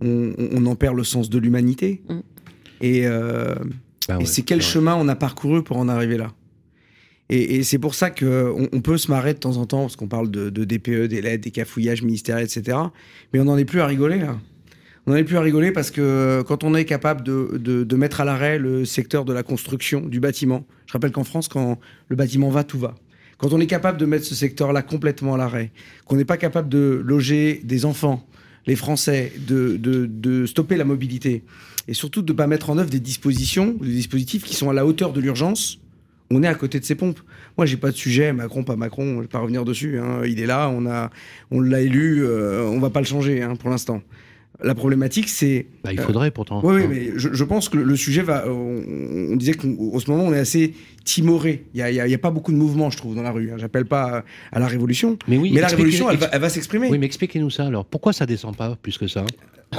On, en perd le sens de l'humanité. Mm. Et, euh, bah c'est quel chemin on a parcouru pour en arriver là? Et, c'est pour ça qu'on on peut se marrer de temps en temps, parce qu'on parle de, de DPE, des lettres, des cafouillages ministériels, etc. Mais on n'en est plus à rigoler là on est plus à rigoler parce que quand on est capable de, mettre à l'arrêt le secteur de la construction, du bâtiment, je rappelle qu'en France, quand le bâtiment va, tout va. Quand on est capable de mettre ce secteur-là complètement à l'arrêt, qu'on n'est pas capable de loger des enfants, les Français, de, stopper la mobilité, et surtout de ne pas mettre en œuvre des dispositions, des dispositifs qui sont à la hauteur de l'urgence, on est à côté de ces pompes. Moi, j'ai pas de sujet, Macron, pas Macron, je vais pas revenir dessus. Hein. Il est là, on a, on l'a élu, euh, on va pas le changer hein, pour l'instant. La problématique, c'est. Bah, il faudrait pourtant. Oui, mais je, pense que le sujet va. On, disait qu'en ce moment, on est assez timoré. Il n'y a, pas beaucoup de mouvement, je trouve, dans la rue. Hein. J'appelle pas à la révolution. Mais, oui, mais la révolution, elle va, s'exprimer. Oui, mais expliquez-nous ça alors. Pourquoi ça descend pas plus que ça?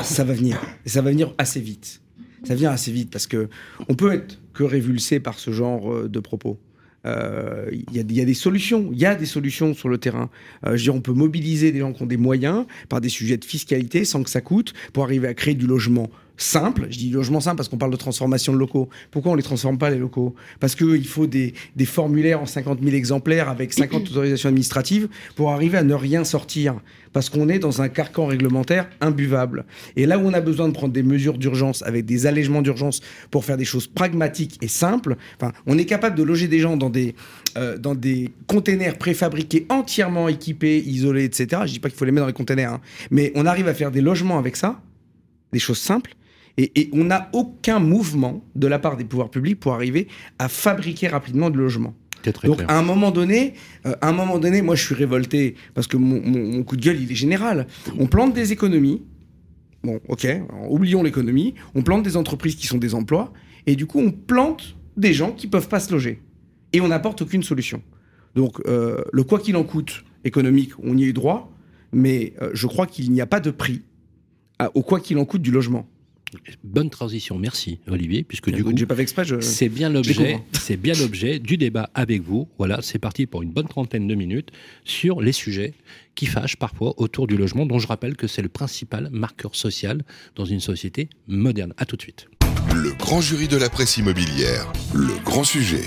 Ça va venir. Et ça va venir assez vite. Ça vient assez vite parce que on peut être que révulsé par ce genre euh, de propos. Euh, il y, a des solutions, il y a des solutions sur le terrain. Euh, je dire, on peut mobiliser des gens qui ont des moyens par des sujets de fiscalité sans que ça coûte pour arriver à créer du logement simple. Je dis logement simple parce qu'on parle de transformation de locaux. Pourquoi on ne les transforme pas, les locaux? Parce qu'il faut des, formulaires en 50 000 exemplaires avec 50 (clears throat) autorisations administratives pour arriver à ne rien sortir. Parce qu'on est dans un carcan réglementaire imbuvable. Et là où on a besoin de prendre des mesures d'urgence avec des allègements d'urgence pour faire des choses pragmatiques et simples, enfin, on est capable de loger des gens dans des, euh, dans des containers préfabriqués entièrement équipés, isolés, etc. Je dis pas qu'il faut les mettre dans les containers, hein. mais on arrive à faire des logements avec ça, des choses simples, et, on n'a aucun mouvement de la part des pouvoirs publics pour arriver à fabriquer rapidement de logements. Donc à un moment donné, euh, à un moment donné, moi je suis révolté parce que mon, coup de gueule il est général. On plante des économies. Bon, ok, oublions l'économie. On plante des entreprises qui sont des emplois et du coup on plante des gens qui peuvent pas se loger et on n'apporte aucune solution. Donc euh, le quoi qu'il en coûte économique, on y est droit, mais euh, je crois qu'il n'y a pas de prix au quoi qu'il en coûte du logement. Bonne transition, merci Olivier, puisque du coup, pas c'est bien l'objet, c'est bien l'objet du débat avec vous. Voilà, c'est parti pour une bonne trentaine de minutes sur les sujets qui fâchent parfois autour du logement, dont je rappelle que c'est le principal marqueur social dans une société moderne. À tout de suite. Le grand jury de la presse immobilière, le grand sujet.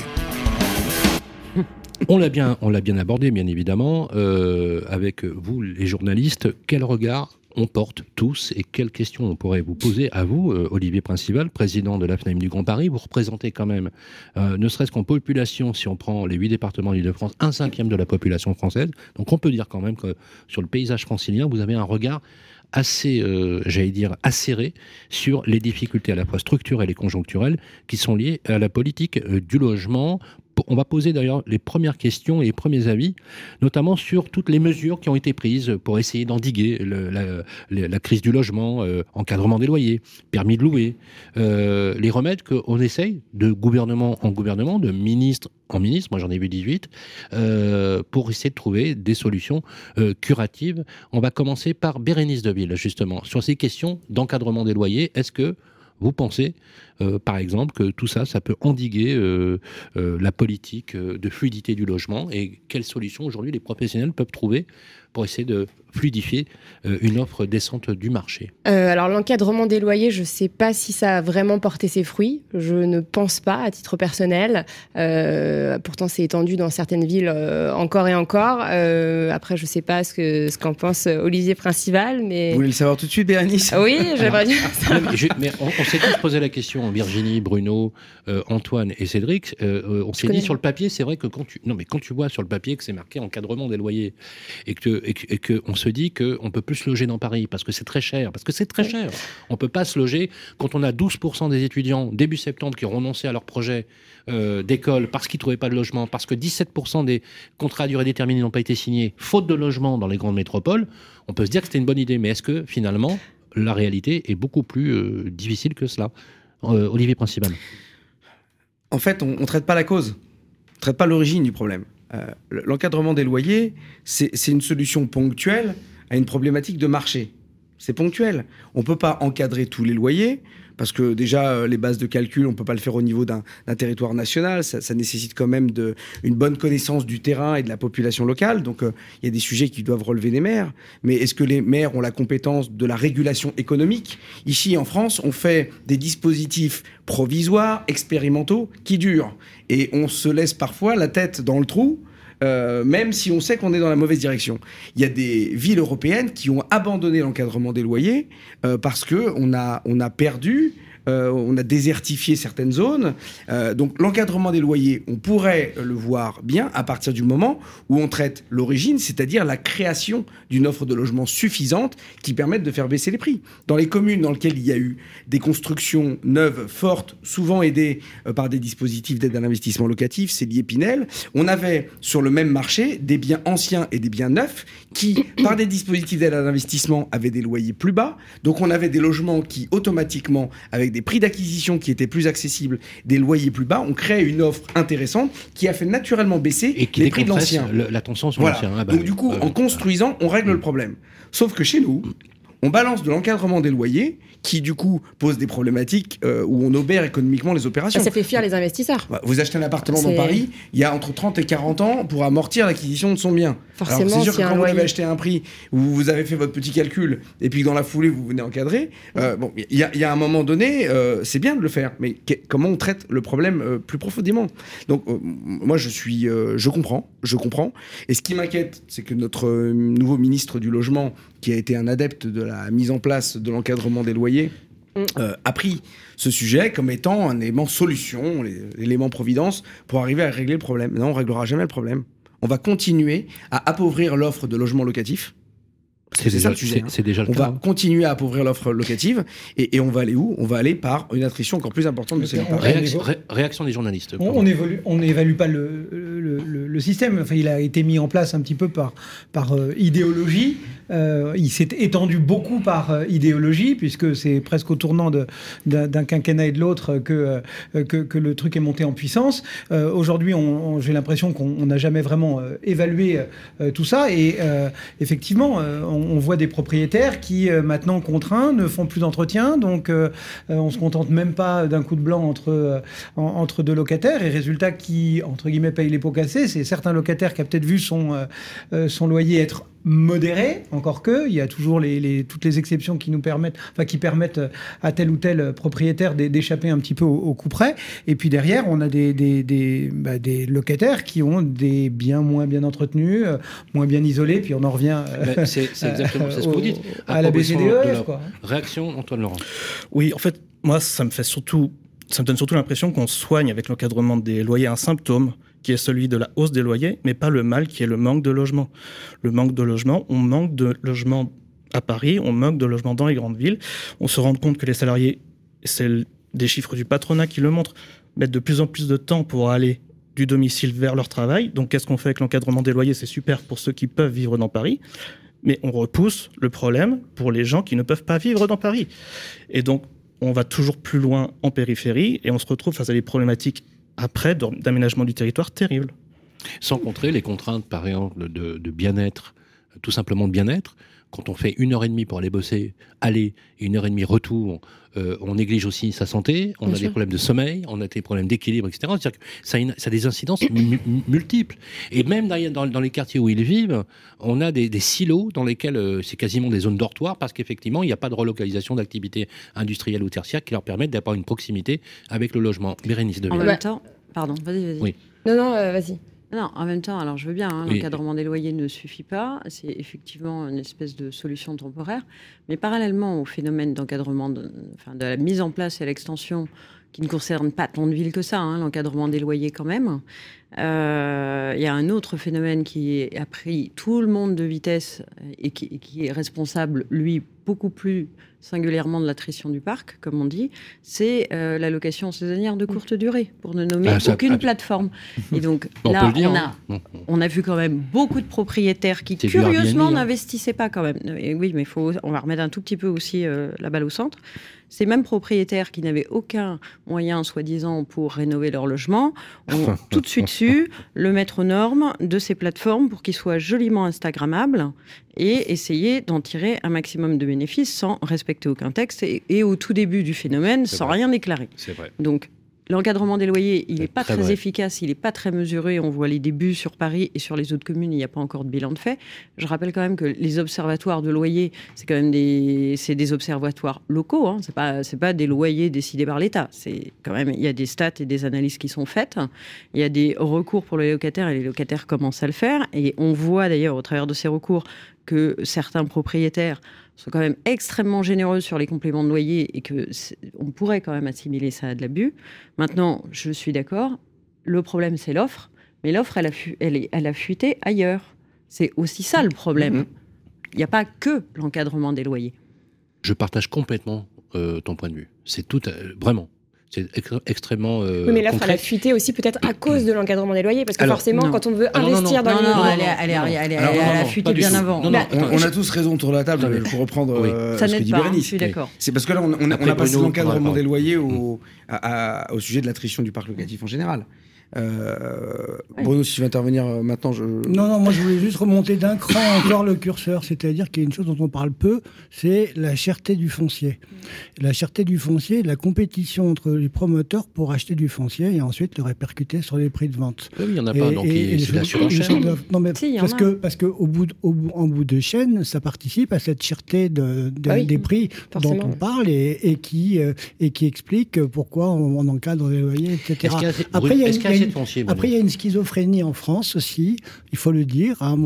On l'a bien, on l'a bien abordé, bien évidemment, euh, avec vous, les journalistes. Quel regard on porte tous et quelles questions on pourrait vous poser à vous, euh, Olivier Principal, président de l'AFNAIM du Grand Paris. Vous représentez quand même, euh, ne serait-ce qu'en population, si on prend les huit départements d'Île-de-France, un cinquième de la population française. Donc on peut dire quand même que sur le paysage francilien, vous avez un regard assez, euh, j'allais dire, acéré sur les difficultés à la fois structurelles et conjoncturelles qui sont liées à la politique du logement on va poser d'ailleurs les premières questions et les premiers avis, notamment sur toutes les mesures qui ont été prises pour essayer d'endiguer la, crise du logement, euh, encadrement des loyers, permis de louer, euh, les remèdes qu'on essaye de gouvernement en gouvernement, de ministre en ministre, moi j'en ai vu 18, euh, pour essayer de trouver des solutions curatives. On va commencer par Bérénice Deville, justement, sur ces questions d'encadrement des loyers. Est-ce que vous pensez, euh, par exemple, que tout ça, ça peut endiguer euh, euh, la politique de fluidité du logement et quelles solutions aujourd'hui les professionnels peuvent trouver pour essayer de fluidifier euh, une offre décente du marché euh, Alors l'encadrement des loyers, je ne sais pas si ça a vraiment porté ses fruits. Je ne pense pas à titre personnel. Euh, pourtant c'est étendu dans certaines villes encore et encore. après je ne sais pas ce qu'en ce qu'en pense Olivier Principal. Mais... Vous voulez le savoir tout de suite Bérénice? Oui, j'aimerais bien mais, on, s'est tous posé la question, Virginie, Bruno, Antoine et Cédric. on s'est dit sur le papier, c'est vrai que quand tu... Non mais quand tu vois sur le papier que c'est marqué encadrement des loyers et que et qu'on se dit qu'on peut plus se loger dans Paris parce que c'est très cher, parce que c'est très cher. On peut pas se loger quand on a 12% des étudiants début septembre qui ont renoncé à leur projet euh, d'école parce qu'ils trouvaient pas de logement, parce que 17% des contrats à durée déterminée n'ont pas été signés, faute de logement dans les grandes métropoles. On peut se dire que c'était une bonne idée, mais est-ce que finalement la réalité est beaucoup plus euh, difficile que cela? euh, Olivier Principal. En fait, on ne traite pas la cause, on traite pas l'origine du problème. Euh, l'encadrement des loyers, c'est une solution ponctuelle à une problématique de marché. C'est ponctuel. On ne peut pas encadrer tous les loyers parce que déjà euh, les bases de calcul, on ne peut pas le faire au niveau d'un territoire national, ça, nécessite quand même de, une bonne connaissance du terrain et de la population locale, donc euh, il y a des sujets qui doivent relever des maires, mais est-ce que les maires ont la compétence de la régulation économique? Ici en France, on fait des dispositifs provisoires, expérimentaux, qui durent, et on se laisse parfois la tête dans le trou euh, même si on sait qu'on est dans la mauvaise direction. Il y a des villes européennes qui ont abandonné l'encadrement des loyers euh, parce que on a, on a perdu on a désertifié certaines zones. Euh, donc l'encadrement des loyers, on pourrait le voir bien à partir du moment où on traite l'origine, c'est-à-dire la création d'une offre de logement suffisante qui permette de faire baisser les prix. Dans les communes dans lesquelles il y a eu des constructions neuves, fortes, souvent aidées euh, par des dispositifs d'aide à l'investissement locatif, c'est l'IEPINEL, on avait sur le même marché des biens anciens et des biens neufs qui, (coughs) par des dispositifs d'aide à l'investissement, avaient des loyers plus bas. Donc on avait des logements qui automatiquement, avec des prix d'acquisition qui étaient plus accessibles, des loyers plus bas, on crée une offre intéressante qui a fait naturellement baisser les prix de l'ancien. Sur l'ancien. Ah bah Donc du coup, en construisant, on règle le problème. Sauf que chez nous, on balance de l'encadrement des loyers qui du coup pose des problématiques euh, où on obère économiquement les opérations. Ça fait fuir les investisseurs. Bah, vous achetez un appartement dans Paris, il y a entre 30 et 40 ans pour amortir l'acquisition de son bien. Forcément, c'est sûr que quand vous l'avez acheté à un prix où vous avez fait votre petit calcul et puis dans la foulée vous venez encadrer, euh, bon, il y, a un moment donné, euh, c'est bien de le faire, mais comment on traite le problème plus profondément? Donc moi je suis, je comprends, je comprends. Et ce qui m'inquiète, c'est que notre nouveau ministre du logement, qui a été un adepte de la mise en place de l'encadrement des loyers Mm. Euh, a pris ce sujet comme étant un élément solution, l'élément providence pour arriver à régler le problème. Non, on réglera jamais le problème. On va continuer à appauvrir l'offre de logements locatifs c'est ça le sujet. C'est déjà le on va continuer à appauvrir l'offre locative et, on va aller où? On va aller par une attrition encore plus importante de ces réaction, réaction, des journalistes. On n'évalue pas le, le, système. Enfin, il a été mis en place un petit peu par, par euh, idéologie. Euh, il s'est étendu beaucoup par euh, idéologie, puisque c'est presque au tournant d'un quinquennat et de l'autre que, que, le truc est monté en puissance. Aujourd'hui, j'ai l'impression qu'on n'a jamais vraiment évalué tout ça. Et effectivement, on voit des propriétaires qui, euh, maintenant contraints, ne font plus d'entretien. Donc, euh, euh, on se contente même pas d'un coup de blanc entre, entre deux locataires. Et résultat, qui, entre guillemets, paye les pots cassés, c'est certains locataires qui a peut-être vu son, son loyer être modéré, encore que, il y a toujours les, toutes les exceptions qui nous permettent, enfin, qui permettent à tel ou tel propriétaire d'échapper un petit peu au, coup près. Et puis derrière, on a des, des, des, bah, des, locataires qui ont des biens moins bien entretenus, euh, moins bien isolés, puis on en revient. Euh, c'est (laughs) exactement ce que vous dites. À, la BCDE, quoi. Réaction, Antoine Laurent. Oui, en fait, moi, ça me fait surtout, ça me donne surtout l'impression qu'on soigne avec l'encadrement des loyers un symptôme qui est celui de la hausse des loyers, mais pas le mal qui est le manque de logement. Le manque de logement, on manque de logement à Paris, on manque de logement dans les grandes villes. On se rend compte que les salariés, c'est des chiffres du patronat qui le montrent, mettent de plus en plus de temps pour aller du domicile vers leur travail. Donc qu'est-ce qu'on fait avec l'encadrement des loyers? C'est super pour ceux qui peuvent vivre dans Paris, mais on repousse le problème pour les gens qui ne peuvent pas vivre dans Paris. Et donc on va toujours plus loin en périphérie et on se retrouve face à des problématiques après d'aménagement du territoire terrible. Sans compter les contraintes, par exemple, de, bien-être, tout simplement de bien-être. Quand on fait une heure et demie pour aller bosser, aller, et une heure et demie retour, euh, on néglige aussi sa santé, on a des problèmes de sommeil, on a des problèmes d'équilibre, etc. C'est-à-dire que ça a, des incidences multiples. Et même dans, dans, les quartiers où ils vivent, on a des, silos dans lesquels euh, c'est quasiment des zones dortoirs parce qu'effectivement, il n'y a pas de relocalisation d'activités industrielles ou tertiaires qui leur permettent d'avoir une proximité avec le logement. Bérénice de En même temps, pardon, vas-y, vas-y. Oui. Non, non, euh, vas-y. Non, en même temps, alors je veux bien, hein, l'encadrement des loyers ne suffit pas, c'est effectivement une espèce de solution temporaire, mais parallèlement au phénomène d'encadrement, de, enfin, de la mise en place et l'extension qui ne concerne pas tant de villes que ça, hein, l'encadrement des loyers quand même. Euh, il y a un autre phénomène qui a pris tout le monde de vitesse et qui est responsable, lui, beaucoup plus singulièrement de l'attrition du parc, comme on dit, c'est euh, la location saisonnière de courte durée, pour ne nommer ah, aucune plateforme. Et donc (laughs) là, on, a, hein. on a vu quand même beaucoup de propriétaires qui, curieusement, hein. n'investissaient pas quand même. oui, mais faut, on va remettre un tout petit peu aussi euh, la balle au centre. Ces mêmes propriétaires qui n'avaient aucun moyen, soi-disant, pour rénover leur logement, ont (laughs) tout de suite su le mettre aux normes de ces plateformes pour qu'ils soient joliment Instagrammables et essayer d'en tirer un maximum de bénéfices sans respecter aucun texte et, au tout début du phénomène sans rien déclarer. C'est vrai. Donc L'encadrement des loyers, il n'est pas très, efficace, il n'est pas très mesuré. On voit les débuts sur Paris et sur les autres communes, il n'y a pas encore de bilan de fait. Je rappelle quand même que les observatoires de loyers, c'est quand même des, c'est des observatoires locaux. Hein. C'est pas, c'est pas des loyers décidés par l'État. C'est quand même, il y a des stats et des analyses qui sont faites. Il y a des recours pour les locataires et les locataires commencent à le faire. Et on voit d'ailleurs au travers de ces recours que certains propriétaires sont quand même extrêmement généreux sur les compléments de loyer et que on pourrait quand même assimiler ça à de l'abus. Maintenant, je suis d'accord, le problème c'est l'offre, mais l'offre elle a, elle, elle a fuité ailleurs. C'est aussi ça le problème. Mm-hmm. Il n'y a pas que l'encadrement des loyers. Je partage complètement euh, ton point de vue. C'est tout, euh, vraiment. C'est extrêmement. Euh, oui, mais l'offre, elle a fuité aussi peut-être à (clears throat) cause de l'encadrement des loyers. Parce que forcément, quand on veut ah, investir dans l'immobilier. Elle, a fuité bien avant. on, a tous raison autour de la table pour reprendre euh, ce que dit Bérénice. Je suis d'accord. C'est parce que là, on, a, passé l'encadrement des loyers au, au sujet de l'attrition du parc locatif en général. Euh, Bruno, si tu veux intervenir euh, maintenant, je... Non, non, moi je voulais juste remonter d'un cran (coughs) encore le curseur, c'est-à-dire qu'il y a une chose dont on parle peu, c'est la cherté du foncier. La cherté du foncier, la compétition entre les promoteurs pour acheter du foncier et ensuite le répercuter sur les prix de vente. Oui, il n'y en a pas, donc c'est la surenchère. Non, mais parce, que, parce que au bout, au, en bout de chaîne, ça participe à cette cherté de, ah des prix dont on parle et, qui, euh, et qui explique pourquoi on, encadre les loyers, etc. Après, il y a, une, après, il y a une schizophrénie en France aussi, il faut le dire. Hein,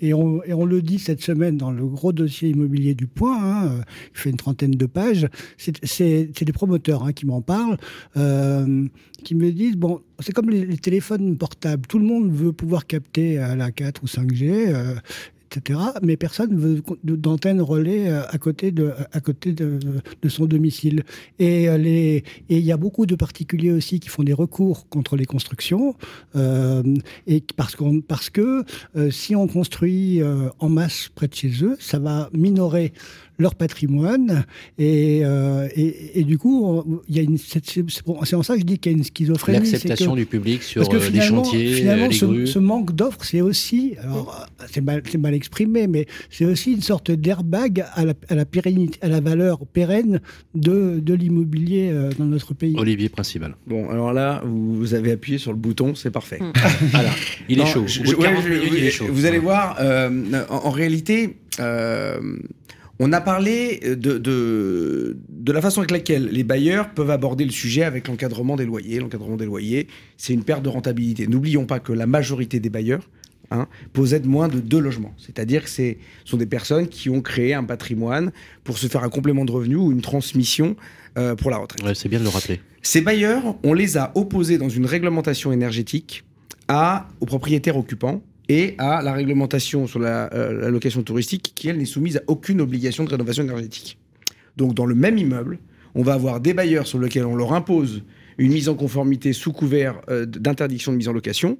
et, on, le dit cette semaine dans le gros dossier immobilier du Point, hein, il fait une trentaine de pages. C'est des promoteurs hein, qui m'en parlent, euh, qui me disent bon, c'est comme les, téléphones portables. Tout le monde veut pouvoir capter à la 4 ou 5G Mais personne ne veut d'antenne relais euh, à côté de, à côté de, son domicile. Et euh, il y a beaucoup de particuliers aussi qui font des recours contre les constructions, euh, et parce, parce que si on construit en masse près de chez eux, ça va minorer leur patrimoine. Et, et, du coup, il y a une, c'est en ça que je dis qu'il y a une schizophrénie. L'acceptation du public sur les chantiers, finalement, les ce, ce, manque d'offres, c'est aussi, alors c'est mal, mal, exprimé, mais c'est aussi une sorte d'airbag à la, à la, pérennité, à la valeur pérenne de, de l'immobilier dans notre pays. Olivier Principal. Bon, alors là, vous avez appuyé sur le bouton, c'est parfait. Hmm. (laughs) voilà. Il est chaud. Vous allez voir, euh, en, réalité, euh, on a parlé de, de, de, la façon avec laquelle les bailleurs peuvent aborder le sujet avec l'encadrement des loyers. L'encadrement des loyers, c'est une perte de rentabilité. N'oublions pas que la majorité des bailleurs hein, possèdent moins de deux logements. C'est-à-dire que ce sont des personnes qui ont créé un patrimoine pour se faire un complément de revenu ou une transmission euh, pour la retraite. c'est bien de le rappeler. Ces bailleurs, on les a opposés dans une réglementation énergétique à, aux propriétaires occupants et à la réglementation sur la, euh, location touristique qui, elle, n'est soumise à aucune obligation de rénovation énergétique. Donc, dans le même immeuble, on va avoir des bailleurs sur lesquels on leur impose une mise en conformité sous couvert euh, d'interdiction de mise en location,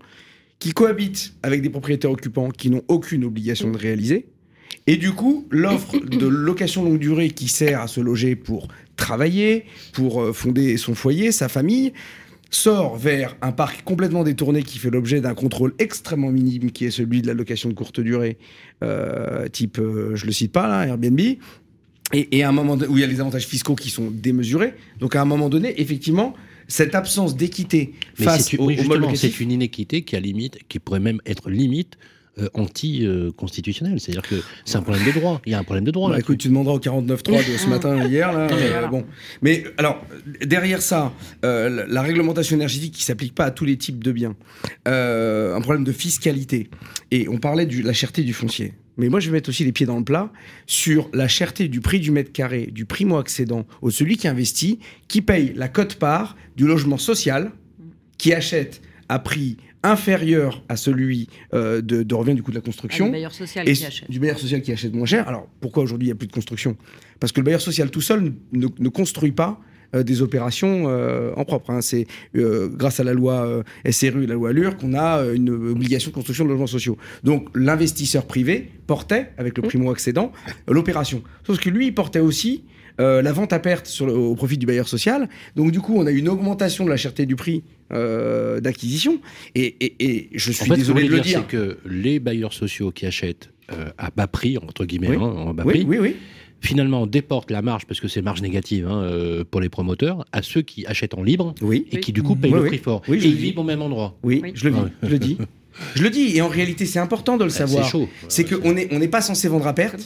qui cohabitent avec des propriétaires occupants qui n'ont aucune obligation de réaliser. Et du coup, l'offre de location longue durée qui sert à se loger pour travailler, pour euh, fonder son foyer, sa famille, sort vers un parc complètement détourné qui fait l'objet d'un contrôle extrêmement minime qui est celui de la location de courte durée, euh, type, euh, je le cite pas là, Airbnb. Et, à un moment où il y a les avantages fiscaux qui sont démesurés. Donc à un moment donné, effectivement, cette absence d'équité face au, c'est une inéquité qui a limite, qui pourrait même être limite euh, anti-constitutionnel. C'est-à-dire que c'est un problème de droit. Il y a un problème de droit. Bah, écoute, tu demanderas au 49.3 de ce (laughs) matin, hier. Là, euh, bon. Mais alors, derrière ça, euh, la réglementation énergétique qui s'applique pas à tous les types de biens, un problème de fiscalité. Et on parlait de la cherté du foncier. Mais moi, je vais mettre aussi les pieds dans le plat sur la cherté du prix du mètre carré du primo-accédant au celui qui investit, qui paye la cote-part du logement social, qui achète à prix inférieur à celui euh, de, revient du coût de la construction. Ah, du bailleur social qui achète. Du bailleur social qui achète moins cher. Alors pourquoi aujourd'hui il n'y a plus de construction? Parce que le bailleur social tout seul ne, construit pas euh, des opérations euh, en propre. Hein. C'est grâce à la loi SRU, la loi Allure, qu'on a une obligation de construction de logements sociaux. Donc l'investisseur privé portait, avec le primo-accédant, l'opération. Sauf que lui, il portait aussi la vente à perte sur au profit du bailleur social. Donc du coup, on a une augmentation de la cherté du prix euh, d'acquisition. Et, je suis désolé de le dire. C'est que les bailleurs sociaux qui achètent euh, à bas prix, entre guillemets, hein, en bas prix, finalement déportent la marge, parce que c'est marge négative hein, euh, pour les promoteurs, à ceux qui achètent en libre et qui du coup payent le prix fort. et ils vivent au même endroit. Oui, je le, je le dis. (laughs) Je le dis, et en réalité, c'est important de le savoir. C'est qu'on n'est on n'est pas censé vendre à perte.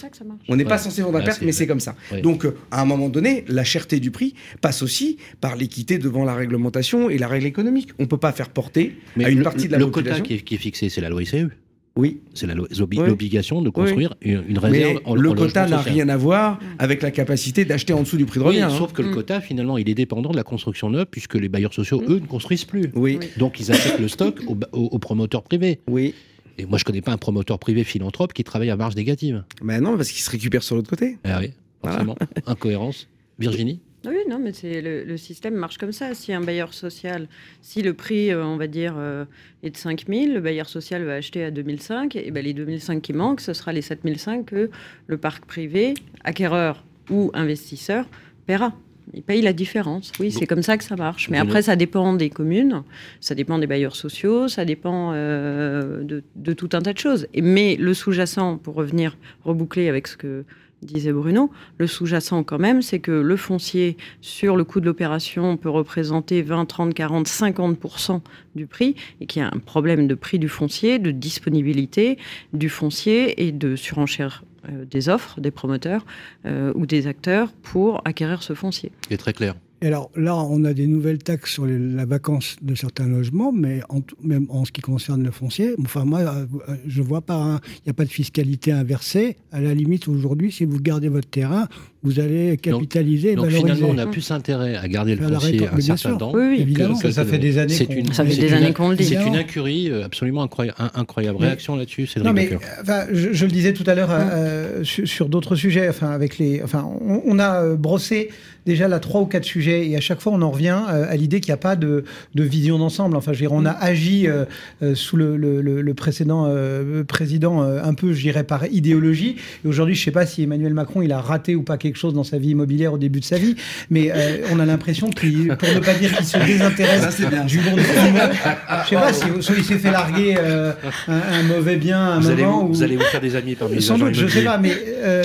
On n'est pas censé vendre à perte, mais c'est comme ça. Donc, euh, à un moment donné, la cherté du prix passe aussi par l'équité devant la réglementation et la règle économique. On ne peut pas faire porter à une partie de la population. Le quota qui est, fixé, c'est la loi ICE. Oui. C'est l'obligation de construire une réserve Mais Le quota n'a rien à voir avec la capacité d'acheter en dessous du prix de revient. Sauf que le mm. quota, finalement, il est dépendant de la construction neuve, puisque les bailleurs sociaux, mm. eux, ne construisent plus. Oui. Donc, ils achètent le stock aux, promoteurs privés. Oui. Et moi, je ne connais pas un promoteur privé philanthrope qui travaille à marge négative. Mais non, parce qu'il se récupère sur l'autre côté. Ah oui, forcément. (laughs) Incohérence. Virginie? Oui, non, mais c'est le, système marche comme ça. Si un bailleur social, si le prix, euh, on va dire, euh, est de 5 000, le bailleur social va acheter à 2005, et ben les 2005 qui manquent, ce sera les 7005 que le parc privé, acquéreur ou investisseur, paiera. Il paye la différence. Oui, c'est comme ça que ça marche. Mais après, ça dépend des communes, ça dépend des bailleurs sociaux, ça dépend euh, de, de, tout un tas de choses. Mais le sous-jacent, pour revenir reboucler avec ce que disait Bruno, le sous-jacent quand même, c'est que le foncier sur le coût de l'opération peut représenter 20, 30, 40, 50% du prix et qu'il y a un problème de prix du foncier, de disponibilité du foncier et de surenchère euh, des offres des promoteurs euh, ou des acteurs pour acquérir ce foncier. C'est très clair alors là, on a des nouvelles taxes sur la vacance de certains logements, mais en, même en ce qui concerne le foncier, enfin moi, euh, je vois pas, il n'y a pas de fiscalité inversée. À la limite, aujourd'hui, si vous gardez votre terrain, vous allez capitaliser donc, et valoriser. finalement, on a plus intérêt à garder le foncier un certain temps. Oui, évidemment. Que, ça, fait des années. C'est une, ça fait des années qu'on le dit. C'est une incurie euh, absolument incroyable. incroyable. Réaction là-dessus, c'est Non, mais enfin, je, je, le disais tout à l'heure euh, sur, sur d'autres sujets. Enfin, avec les, enfin, on, on a euh, brossé déjà là trois ou quatre sujets et à chaque fois on en revient euh, à l'idée qu'il n'y a pas de, de vision d'ensemble. Enfin, je veux dire, on a agi euh, euh, sous le, le, le précédent président un peu, je dirais, par idéologie. Et aujourd'hui, je ne sais pas si Emmanuel Macron il a raté ou pas quelque chose dans sa vie immobilière au début de sa vie, mais on a l'impression qu'il, pour ne pas dire qu'il se désintéresse du monde. Je sais pas si soit il s'est fait larguer un, un, mauvais bien à un vous moment. Allez, Vous allez vous faire des amis parmi Sans les doute, je sais pas, mais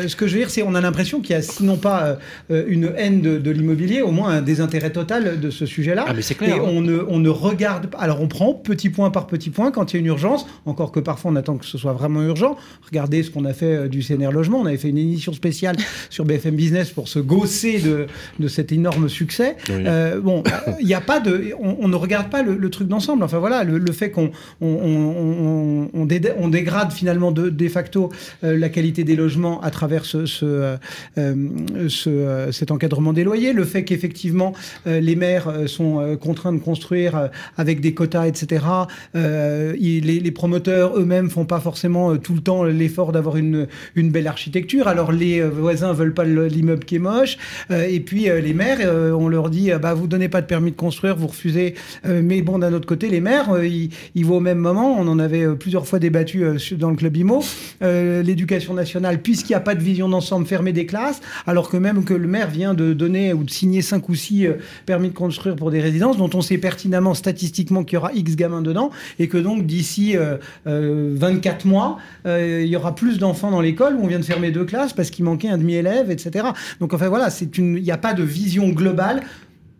ce que je veux dire, c'est on a l'impression qu'il y a sinon pas une haine de de, l'immobilier, au moins un désintérêt total de ce sujet-là. Ah, mais c'est clair. Et on ne, on ne regarde pas. Alors on prend petit point par petit point quand il y a une urgence, encore que parfois on attend que ce soit vraiment urgent. Regardez ce qu'on a fait euh, du CNR Logement. On avait fait une émission spéciale sur BFM Business pour se gausser de, de cet énorme succès. Euh, bon, il n'y a pas de. On, ne regarde pas le, truc d'ensemble. Enfin voilà, le, fait qu'on on, on, dégrade finalement de, de facto euh, la qualité des logements à travers ce, ce, ce cet encadrement des loyers, le fait qu'effectivement euh, les maires euh, sont euh, contraints de construire avec des quotas, etc. les, promoteurs eux-mêmes font pas forcément tout le temps l'effort d'avoir une, une belle architecture. Alors les voisins veulent pas l'immeuble qui est moche. et puis les maires, on leur dit, bah vous donnez pas de permis de construire, vous refusez. mais bon, d'un autre côté, les maires, ils, ils vont au même moment. On en avait plusieurs fois débattu dans le club IMO. L'éducation nationale, puisqu'il n'y a pas de vision d'ensemble, fermer des classes, alors que même que le maire vient de donner ou de signer 5 ou 6 euh, permis de construire pour des résidences dont on sait pertinemment statistiquement qu'il y aura X gamins dedans et que donc d'ici 24 euh, euh, mois, il y aura plus d'enfants dans l'école où on vient de fermer deux classes parce qu'il manquait un demi-élève, etc. Donc enfin voilà, il n'y a pas de vision globale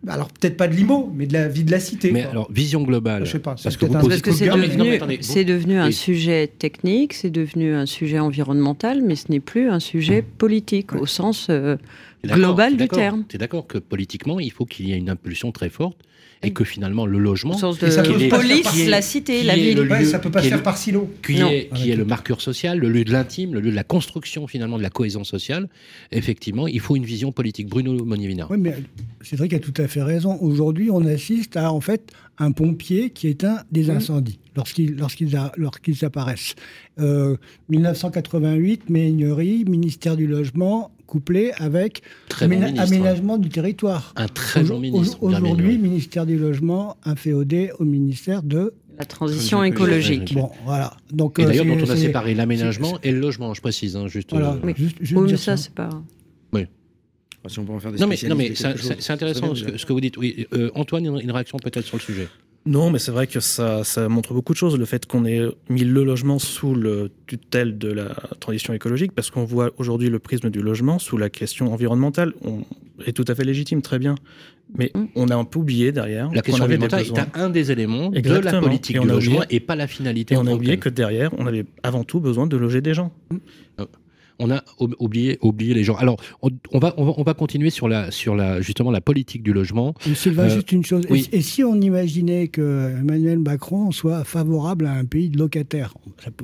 alors peut-être pas de l'IMO, mais de la vie de la cité. Mais alors vision globale. Je sais pas. Parce que, c'est devenu, c'est devenu un sujet technique, c'est devenu un sujet environnemental, mais ce n'est plus un sujet politique au sens global du terme. Tu es d'accord que politiquement, il faut qu'il y ait une impulsion très forte et que finalement le logement, de ça police, la cité, la ville, lieu, ça peut pas se faire par silo, qui est, qui est le marqueur social, le lieu de l'intime, le lieu de la construction finalement de la cohésion sociale. Effectivement, il faut une vision politique. Bruno Monivina. Oui, mais Cédric a tout à fait raison. Aujourd'hui, on assiste à en fait un pompier qui éteint des mmh. incendies lorsqu'ils lorsqu'ils apparaissent. 1988, euh, Méignerie, ministère du logement, couplé avec aménagement du territoire. Un très bon ministre. Aujourd'hui, ministère du Logement inféodé au ministère de la transition écologique. Bon, voilà. Donc, et d'ailleurs, euh, dont on a séparé l'aménagement et le logement, je précise. Hein, juste, voilà. Euh, juste, oui, mais ça, c'est pas. Oui. Si on peut en faire des non, mais, non, mais c'est intéressant ce que, ce que, vous dites. Oui, euh, Antoine, une réaction peut-être sur le sujet? Non, mais c'est vrai que ça, ça, montre beaucoup de choses, le fait qu'on ait mis le logement sous le tutelle de la transition écologique, parce qu'on voit aujourd'hui le prisme du logement sous la question environnementale. On est tout à fait légitime, très bien. Mais mm. on a un peu oublié derrière. La question environnementale est un des éléments de la politique du logement et pas la finalité. Et on a oublié que derrière, on avait avant tout besoin de loger des gens. Euh, on a oublié, oublié les gens. Alors, on, va, on, va, continuer sur, la, sur la, justement la politique du logement. Sylvain, euh, juste une chose. Et, si on imaginait que Emmanuel Macron soit favorable à un pays de locataires?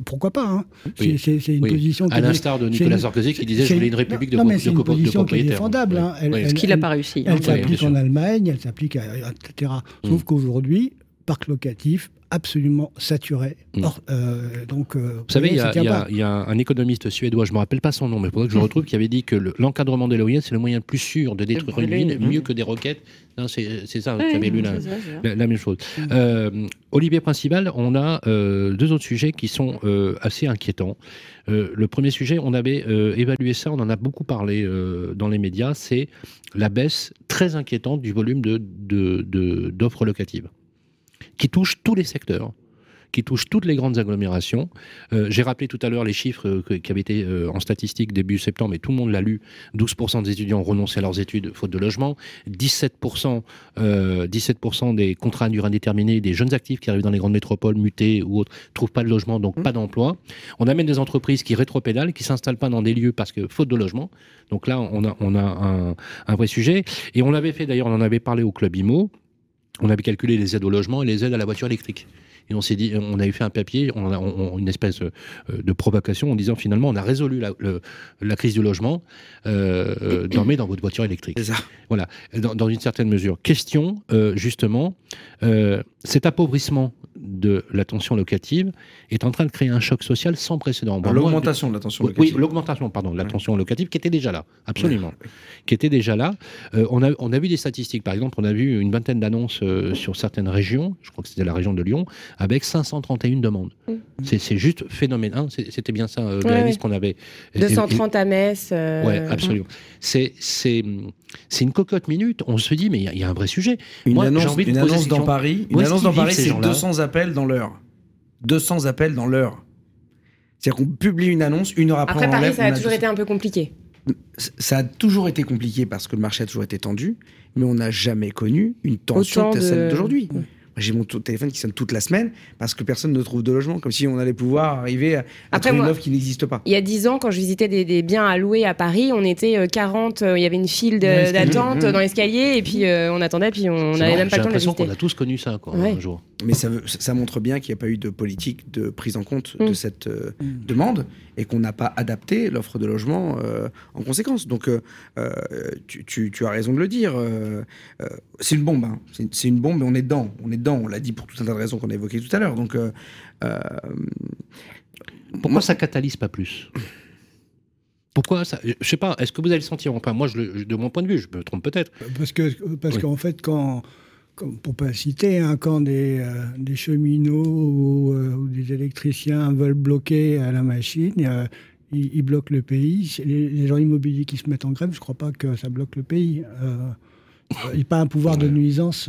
Pourquoi pas hein? C'est une position. À l'instar de Nicolas Sarkozy qui disait Je voulais une république de, non, mais c'est une position qui est défendable. Hein. Ce qu'il n'a pas réussi. Elle, s'applique en Allemagne, elle s'applique, etc. Sauf mm. qu'aujourd'hui, parc locatif, absolument saturé. Mm. Euh, donc, euh, vous savez, il y, a un économiste suédois, je ne me rappelle pas son nom, mais il faudrait que je le retrouve, qui avait dit que l'encadrement des loyers, c'est le moyen le plus sûr de détruire une ville, mieux que des roquettes. C'est ça, vous avez lu la, même chose. Mm. Euh, Olivier Principal, on a deux autres sujets qui sont assez inquiétants. le premier sujet, on avait évalué ça, on en a beaucoup parlé dans les médias, c'est la baisse très inquiétante du volume d'offres de, de, locatives qui touche tous les secteurs qui touche toutes les grandes agglomérations. Euh, j'ai rappelé tout à l'heure les chiffres euh, qui avaient été euh, en statistique début septembre, et tout le monde l'a lu. 12% des étudiants ont renoncé à leurs études faute de logement. 17%, 17 des contrats à durée indéterminée, des jeunes actifs qui arrivent dans les grandes métropoles, mutées ou autres, trouvent pas de logement, donc mmh. pas d'emploi. On amène des entreprises qui rétropédalent, qui s'installent pas dans des lieux parce que faute de logement. Donc là, on a, on a un, un vrai sujet. Et on avait fait, d'ailleurs, on en avait parlé au Club IMO on avait calculé les aides au logement et les aides à la voiture électrique et on s'est dit, on avait fait un papier, on a on- une espèce euh, de provocation en disant finalement on a résolu la, le- la crise du logement, euh, dormez dans votre voiture électrique. Ça. Voilà, dans, dans une certaine mesure. Question, euh, justement, euh, cet appauvrissement de la tension locative est en train de créer un choc social sans précédent. Bon, L'augmentation de la tension locative. Oui, l'augmentation, pardon, de la tension locative qui était déjà là, absolument, Ouais, qui était déjà là. Euh, on, a, on a vu des statistiques, par exemple, on a vu une vingtaine d'annonces euh, sur certaines régions, je crois que c'était la région de Lyon, avec 531 demandes. Mm. C'est- juste phénoménal, hein, c'était bien ça, euh, Ouais, qu'on avait. 230 à Metz. euh, Oui, absolument. C'est c'est une cocotte minute. On se dit, mais il y a- il y, a un vrai sujet. Une Moi, j'ai annonce, envie de une annonce dans. Paris, une annonce dans Paris, c'est gens-là 200 appels dans l'heure. 200 appels dans l'heure. C'est-à-dire qu'on publie une annonce, une heure après, Après, on Paris, ça a a toujours 200. été un peu compliqué. Ça a toujours été compliqué parce que le marché a toujours été tendu, mais on n'a jamais connu une tension telle celle de- d'aujourd'hui. J'ai mon téléphone qui sonne toute la semaine parce que personne ne trouve de logement, comme si on allait pouvoir arriver à, Après, trouver une offre qui n'existe pas. Il y a 10 ans, quand je visitais des, des biens à louer à Paris, on était euh, 40, euh, il y avait une file de- Dans l'escalier. d'attente Mmh. dans l'escalier, et puis euh, on attendait, puis on n'avait même pas le temps de l'impression qu'on visiter. a tous connu ça quoi, Ouais. un jour. Mais ça, montre bien qu'il n'y a pas eu de politique de prise en compte de Mm. cette euh, demande et qu'on n'a pas adapté l'offre de logement euh, en conséquence. Donc, euh, euh, tu, tu- tu as raison de le dire. euh, euh, c'est une bombe. hein. C'est c'est une bombe et on est dedans. On est dedans. On l'a dit pour tout un tas de raisons qu'on a évoquées tout à l'heure. Donc, euh, euh, Pourquoi moi- ça catalyse pas plus? Pourquoi ça Je sais pas. Est-ce que vous allez le sentir Enfin, moi, je le- de mon point de vue, je me trompe peut-être. Parce que parce Oui. qu'en fait, quand, pour pas citer, hein, quand des, euh, des cheminots ou, euh, ou des électriciens veulent bloquer à la machine, euh, ils, ils bloquent le pays. Les, les gens immobiliers qui se mettent en grève, je crois pas que ça bloque le pays. Euh, il n'y a pas un pouvoir de nuisance.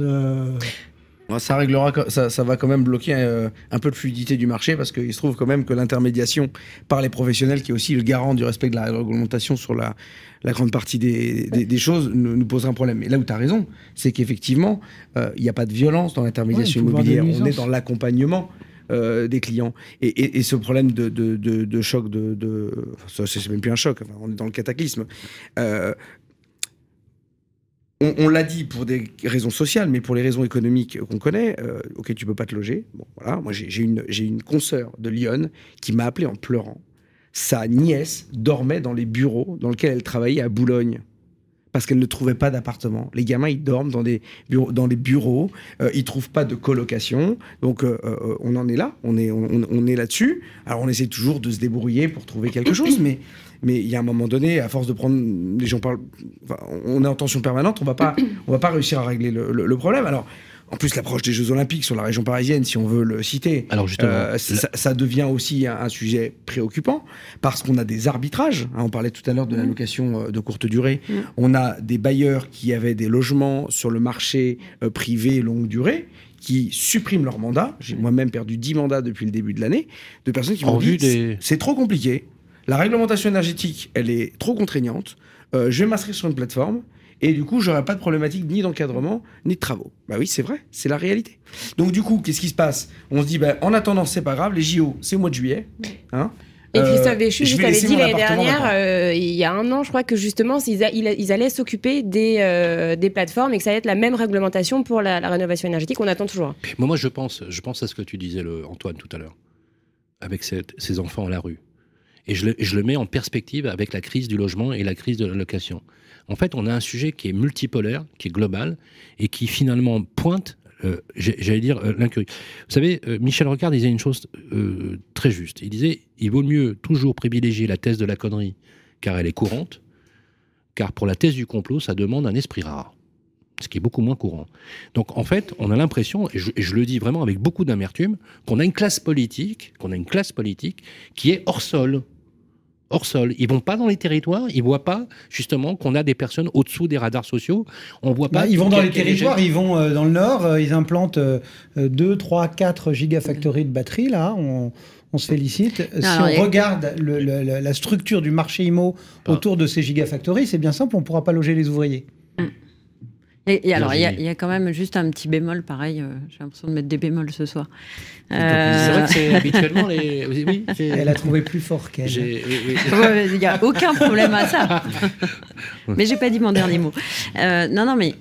Ça réglera, ça, ça va quand même bloquer euh, un peu de fluidité du marché parce qu'il se trouve quand même que l'intermédiation par les professionnels, qui est aussi le garant du respect de la réglementation sur la, la grande partie des, des- des choses, nous, nous posera un problème. Et là où tu as raison, c'est qu'effectivement, euh, il n'y a pas de violence dans l'intermédiation Ouais, immobilière. On est dans l'accompagnement. euh, des clients et, et- et ce problème de, de- de- de choc de, de enfin, c'est même plus un choc enfin, on est dans le cataclysme Euh, on, l'a dit pour des raisons sociales, mais pour les raisons économiques qu'on connaît, euh, ok, tu peux pas te loger. Bon, voilà. Moi, j'ai une, une consoeur de Lyon qui m'a appelé en pleurant. Sa nièce dormait dans les bureaux dans lesquels elle travaillait à Boulogne. Parce qu'elle ne trouvait pas d'appartement. Les gamins, ils dorment dans des bureaux, dans les bureaux. euh, ils trouvent pas de colocation. Donc, euh, euh, on en est là. On est, on, on est là-dessus. Alors, on essaie toujours de se débrouiller pour trouver quelque chose, mais mais il y a un moment donné, à force de prendre, les gens parlent, enfin, on est en tension permanente, on va pas, (clears throat) on va pas réussir à régler le, le- le problème. Alors, en plus, l'approche des Jeux Olympiques sur la région parisienne, si on veut le citer, Alors justement, euh, ça, ça devient aussi un, un sujet préoccupant parce qu'on a des arbitrages. hein, on parlait tout à l'heure de la location euh, de courte durée. Mm. On a des bailleurs qui avaient des logements sur le marché euh, privé longue durée qui suppriment leur mandat. J'ai moi-même perdu 10 mandats depuis le début de l'année de personnes qui m'ont dit des- c'est trop compliqué. La réglementation énergétique, elle est trop contraignante. Euh, je vais m'inscrire sur une plateforme et du coup, j'aurai pas de problématique ni d'encadrement ni de travaux. Bah oui, c'est vrai, c'est la réalité. Donc du coup, qu'est-ce qui se passe? On se dit, bah, en attendant, c'est pas grave, les JO, c'est au mois de juillet. Hein Et Euh, Christophe Béchu, je je vais t'avais dit l'année dernière, euh, il y a un an, je crois que justement, ils, a- ils- ils allaient s'occuper des, euh, des plateformes et que ça allait être la même réglementation pour la, la rénovation énergétique. On attend toujours. Moi, moi, je pense, je pense à ce que tu disais, le, Antoine, tout à l'heure, avec cette- ces enfants à la rue. Et je le, je le mets en perspective avec la crise du logement et la crise de la location. En fait, on a un sujet qui est multipolaire, qui est global, et qui finalement pointe, euh, j'allais dire, euh, l'incurie. Vous savez, euh, Michel Rocard disait une chose très juste. Il disait, il vaut mieux toujours privilégier la thèse de la connerie, car elle est courante, car pour la thèse du complot, ça demande un esprit rare ce qui est beaucoup moins courant. Donc en fait, on a l'impression, et et je le dis vraiment avec beaucoup d'amertume, qu'on a une classe politique, qu'on a une classe politique qui est hors sol. Hors sol. Ils vont pas dans les territoires, ils voient pas justement qu'on a des personnes au-dessous des radars sociaux. On voit pas. Bah, ils vont dans les territoires, ils vont euh, dans le nord, euh, ils implantent euh, euh, 2, 3, 4 gigafactories de batteries, là, on, on se félicite. si alors, on regarde le- le- le- la structure du marché IMO autour de ces gigafactories, c'est bien simple, on ne pourra pas loger les ouvriers. Et, et alors, il y, a- Virginie. il y a quand même juste un petit bémol, pareil. euh, J'ai l'impression de mettre des bémols ce soir. C'est vrai Euh, que c'est habituellement les. (laughs) Oui, Elle a trouvé plus fort qu'elle. j'ai- oui. Ouais, Il n'y a aucun problème à ça. (laughs) mais j'ai pas dit mon dernier mot. Euh, non, non, mais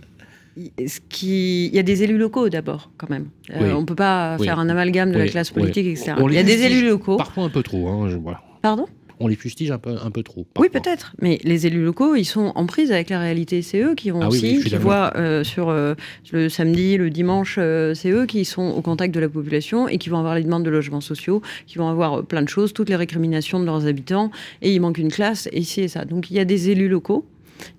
ce qui... il y a des élus locaux d'abord, quand même. Euh, on ne peut pas faire un amalgame de la classe politique, etc. il y a des élus locaux. Parfois un peu trop. Hein, je... vois. Pardon? On les fustige un peu, un peu trop. Oui, peut-être. Mais les élus locaux, ils sont en prise avec la réalité. C'est eux qui vont ah aussi, qui voient euh, sur euh, le samedi, le dimanche, euh, c'est eux qui sont au contact de la population et qui vont avoir les demandes de logements sociaux, qui vont avoir plein de choses, toutes les récriminations de leurs habitants. Et il manque une classe, et ici et ça. Donc il y a des élus locaux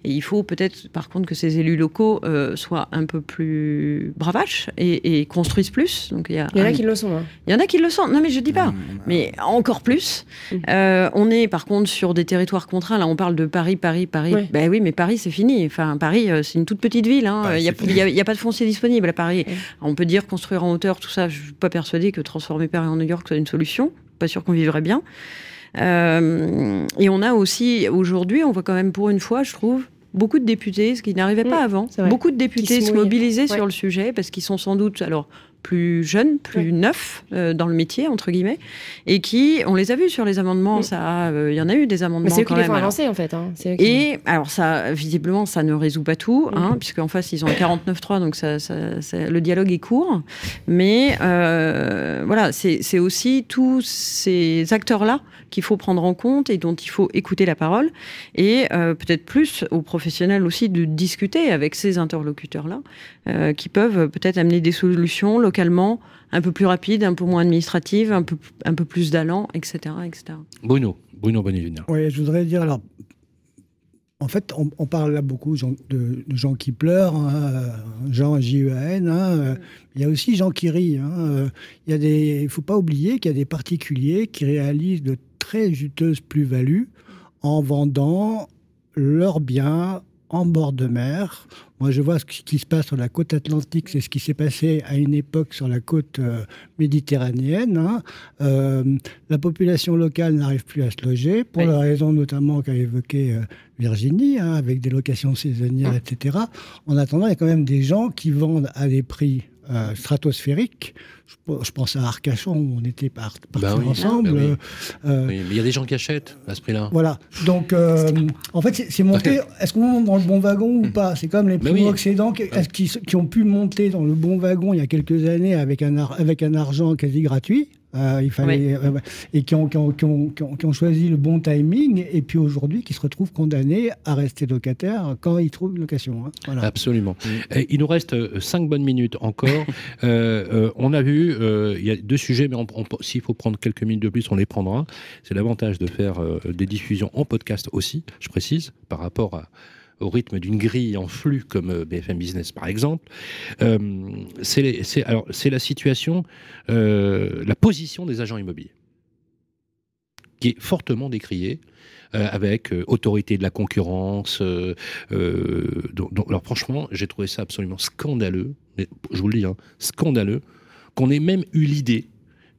et il faut peut-être, par contre, que ces élus locaux euh, soient un peu plus bravaches et, construisent plus. Donc, il y, en a qui le sont. Hein. Il y en a qui le sont. Non, mais je dis pas. Mmh. Mais encore plus. Mmh. Euh, on est, par contre, sur des territoires contraints. Là, on parle de Paris, Paris, Paris. Ben oui, mais Paris, c'est fini. Enfin, Paris, euh, c'est une toute petite ville. Hein. il n'y a, pas de foncier disponible à Paris. On peut dire construire en hauteur, tout ça. Je ne suis pas persuadée que transformer Paris en New York soit une solution. Pas sûr qu'on vivrait bien. Euh, et on a aussi, aujourd'hui, on voit quand même pour une fois, je trouve, beaucoup de députés, ce qui n'arrivait pas avant, beaucoup de députés se, mobiliser sur le sujet parce qu'ils sont sans doute, alors plus jeunes, plus neufs euh, dans le métier entre guillemets, et qui, on les a vus sur les amendements, ça, euh, il y en a eu des amendements. C'est eux qui les font avancer en fait. Hein. Et alors ça, visiblement, ça ne résout pas tout, hein, mm. puisqu'en face ils ont un 49.3, donc ça, le dialogue est court. Mais euh, voilà, c'est aussi tous ces acteurs là qu'il faut prendre en compte et dont il faut écouter la parole, et peut-être plus aux professionnels aussi de discuter avec ces interlocuteurs là, qui peuvent peut-être amener des solutions localement un peu plus rapide, un peu moins administrative, un peu, un peu plus d'allant, etc., etc. Bruno, Bruno Bonivina. Oui, je voudrais dire, alors, en fait, on, parle là beaucoup de, gens qui pleurent, hein, gens J-E-A-N, hein, il y a aussi gens qui rient. Hein, il ne faut pas oublier qu'il y a des particuliers qui réalisent de très juteuses plus-values en vendant leurs biens en bord de mer. Moi, je vois ce qui se passe sur la côte atlantique, c'est ce qui s'est passé à une époque sur la côte euh, méditerranéenne. Hein. Euh, la population locale n'arrive plus à se loger, pour la raison notamment qu'a évoqué euh, Virginie, hein, avec des locations saisonnières, etc. En attendant, il y a quand même des gens qui vendent à des prix stratosphériques je pense à Arcachon, où on était partis bah ensemble. Bah euh, mais il y a des gens qui achètent à ce prix-là. Voilà. Donc, euh, en fait, c'est monté. Est-ce qu'on monte dans le bon wagon ou hmm. pas? C'est comme les bah qui, qui, ont pu monter dans le bon wagon il y a quelques années avec un, avec un argent quasi gratuit. Euh, il fallait, et qui ont, qui, ont, qui, ont, qui ont, choisi le bon timing, et puis aujourd'hui qui se retrouvent condamnés à rester locataires quand ils trouvent une location. Hein. Voilà. Absolument. Et il nous reste cinq bonnes minutes encore. (laughs) on a vu euh, il y a deux sujets, mais s'il faut prendre quelques minutes de plus, on les prendra. C'est l'avantage de faire euh, des diffusions en podcast aussi, je précise, par rapport au rythme d'une grille en flux comme euh, BFM Business par exemple. c'est la situation, la position des agents immobiliers qui est fortement décriée. avec autorité de la concurrence. alors franchement, j'ai trouvé ça absolument scandaleux, je vous le dis, hein, scandaleux, qu'on ait même eu l'idée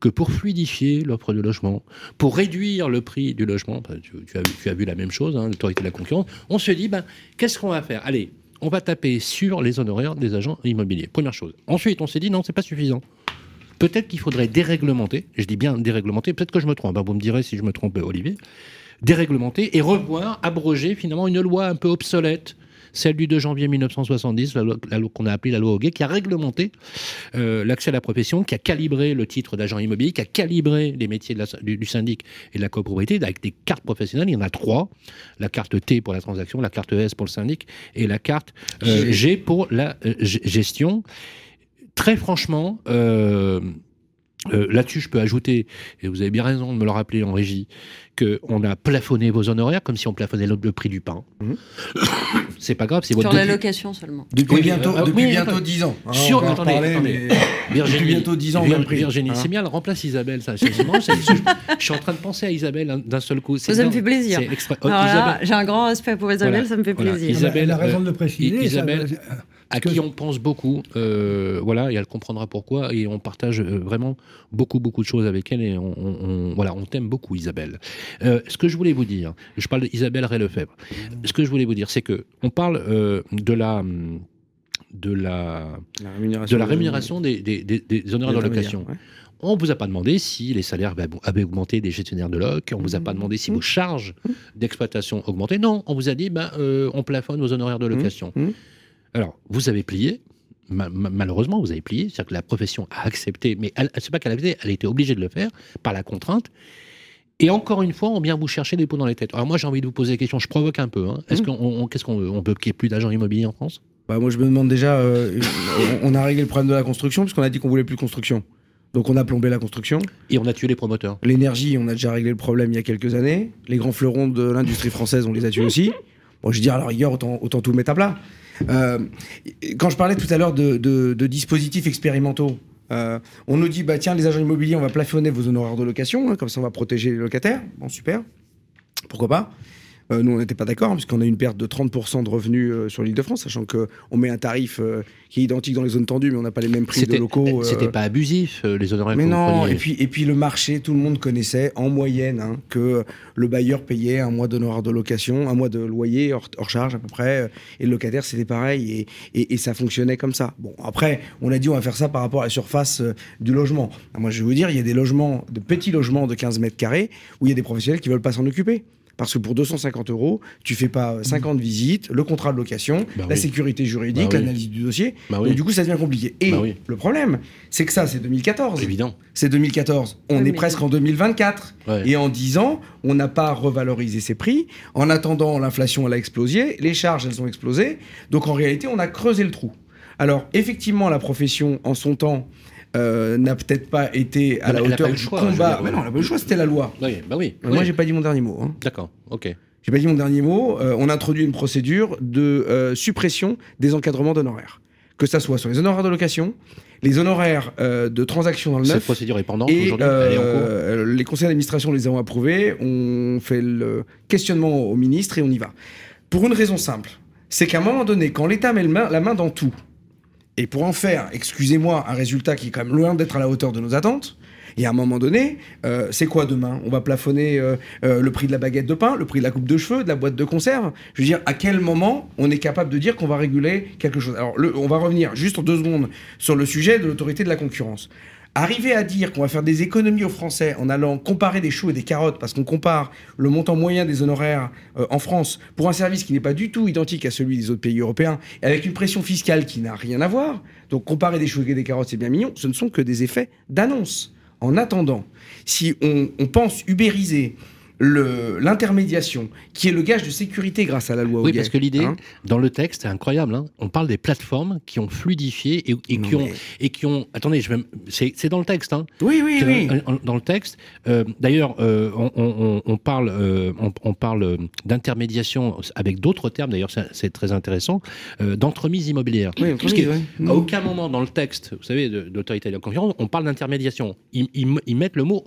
que pour fluidifier l'offre de logement, pour réduire le prix du logement, tu, as, vu la même chose, hein, l'autorité de la concurrence, on se dit, ben, qu'est-ce qu'on va faire? Allez, on va taper sur les honoraires des agents immobiliers. Première chose. Ensuite, on s'est dit, non, c'est pas suffisant. Peut-être qu'il faudrait déréglementer, je dis bien déréglementer, peut-être que je me trompe, hein, vous me direz si je me trompe, Olivier, déréglementer et revoir, abroger finalement une loi un peu obsolète celle du 2 janvier 1970, la loi, qu'on a appelée la loi Hoguet, qui a réglementé euh, l'accès à la profession, qui a calibré le titre d'agent immobilier, qui a calibré les métiers du, syndic et de la copropriété avec des cartes professionnelles. Il y en a trois la carte T pour la transaction, la carte S pour le syndic et la carte euh, G pour la euh, gestion. Très franchement, Là-dessus, je peux ajouter, et vous avez bien raison de me le rappeler en régie, qu'on a plafonné vos honoraires comme si on plafonnait le, prix du pain. Mhm. (coughs) c'est pas grave, c'est votre. Sur la location seulement. Depuis bientôt, euh, depuis bientôt 10 ans. Hein, sur, attendez, attendez. Virginie, depuis bientôt 10 ans, Virginie, hein. c'est bien, elle remplace Isabelle. Ça, je, suis en train de penser à Isabelle d'un seul coup. Ça, me fait plaisir. Oh, j'ai un grand respect pour Isabelle, ça me fait plaisir. Isabelle, a raison de le préciser. Isabelle, à qui on pense beaucoup, euh, voilà, et elle comprendra pourquoi, et on partage euh, vraiment beaucoup, beaucoup de choses avec elle, et on, voilà, on t'aime beaucoup, Isabelle. Euh, ce que je voulais vous dire, je parle d'Isabelle Ray-Lefebvre, ce que je voulais vous dire, c'est que on parle de la de la, de la rémunération des, des, des, honoraires de location. On ne vous a pas demandé si les salaires avaient augmenté des gestionnaires de loc, on ne vous a pas demandé si vos charges d'exploitation augmentaient. Non, on vous a dit, ben, on plafonne vos honoraires de location. Alors, vous avez plié. malheureusement, vous avez plié. C'est-à-dire que la profession a accepté, mais c'est pas qu'elle a accepté, elle a été obligée de le faire par la contrainte. Et encore une fois, on vient vous chercher des pots dans les têtes. Alors moi, j'ai envie de vous poser la question. Je provoque un peu. Hein. Est-ce mmh. qu'on, qu'est-ce qu'on, on peut qu'il n'y ait plus d'agents immobiliers en France? Bah, moi, je me demande déjà. Euh, on a réglé le problème de la construction puisqu'on a dit qu'on voulait plus de construction. Donc on a plombé la construction. Et on a tué les promoteurs. L'énergie, on a déjà réglé le problème il y a quelques années. Les grands fleurons de l'industrie française, on les a tués aussi. Bon, je veux dire, à la rigueur, autant, autant tout mettre à plat. Euh, quand je parlais tout à l'heure de, dispositifs expérimentaux, euh, on nous dit, bah tiens, les agents immobiliers, on va plafonner vos honoraires de location, hein, comme ça on va protéger les locataires. Bon, super. Pourquoi pas? Euh, nous, on n'était pas d'accord, puisqu'on a une perte de 30% de revenus euh, sur l'île de France, sachant qu'on met un tarif euh, qui est identique dans les zones tendues, mais on n'a pas les mêmes prix de locaux. C'était pas abusif, les honoraires Mais non, et puis, et puis le marché, tout le monde connaissait en moyenne hein, que le bailleur payait un mois d'honoraires de location, un mois de loyer hors, charge à peu près, et le locataire, c'était pareil, et, et, ça fonctionnait comme ça. Bon, après, on a dit on va faire ça par rapport à la surface du logement. moi, je vais vous dire, il y a des logements, de petits logements de 15 mètres carrés, où il y a des professionnels qui veulent pas s'en occuper. Parce que pour 250 euros, tu fais pas 50 mmh. visites, le contrat de location, bah la sécurité juridique, bah l'analyse du dossier. Bah Donc du coup, ça devient compliqué. Et le problème, c'est que ça, c'est 2014. Évident. C'est 2014. On est presque en 2024. Et en 10 ans, on n'a pas revalorisé ses prix. En attendant, l'inflation, elle a explosé. Les charges, elles ont explosé. Donc en réalité, on a creusé le trou. Alors effectivement, la profession, en son temps, euh, n'a peut-être pas été à la hauteur du combat. mais non, le choix, c'était la loi. Oui, bah oui. Moi, j'ai pas dit mon dernier mot. Hein. D'accord, ok. J'ai pas dit mon dernier mot. Euh, on a introduit une procédure de euh, suppression des encadrements d'honoraires. Que ça soit sur les honoraires de location, les honoraires de transaction dans le neuf. Cette procédure est pendante aujourd'hui Les conseils d'administration les ont approuvés. On fait le questionnement au ministre et on y va. Pour une raison simple. C'est qu'à un moment donné, quand l'État met la main dans tout, et pour en faire, excusez-moi, un résultat qui est quand même loin d'être à la hauteur de nos attentes, et à un moment donné, euh, c'est quoi demain? On va plafonner euh, euh, le prix de la baguette de pain, le prix de la coupe de cheveux, de la boîte de conserve? Je veux dire, à quel moment on est capable de dire qu'on va réguler quelque chose? Alors, on va revenir juste en deux secondes sur le sujet de l'autorité de la concurrence. Arriver à dire qu'on va faire des économies aux Français en allant comparer des choux et des carottes, parce qu'on compare le montant moyen des honoraires euh, en France pour un service qui n'est pas du tout identique à celui des autres pays européens, et avec une pression fiscale qui n'a rien à voir, donc comparer des choux et des carottes, c'est bien mignon, ce ne sont que des effets d'annonce. En attendant, si on, on pense ubériser l'intermédiation, qui est le gage de sécurité grâce à la loi. Oui, parce que l'idée, hein dans le texte, c'est incroyable. Hein. on parle des plateformes qui ont fluidifié et, qui, ont, et qui ont. Attendez, c'est dans le texte. Hein, oui, oui, oui. Dans le texte. Euh, d'ailleurs, euh, on, parle, euh, on, parle d'intermédiation avec d'autres termes. D'ailleurs, c'est très intéressant. d'entremise immobilière. Oui, parce qu'à à aucun moment dans le texte, vous savez, de, l'autorité de la confiance, on parle d'intermédiation. ils mettent le mot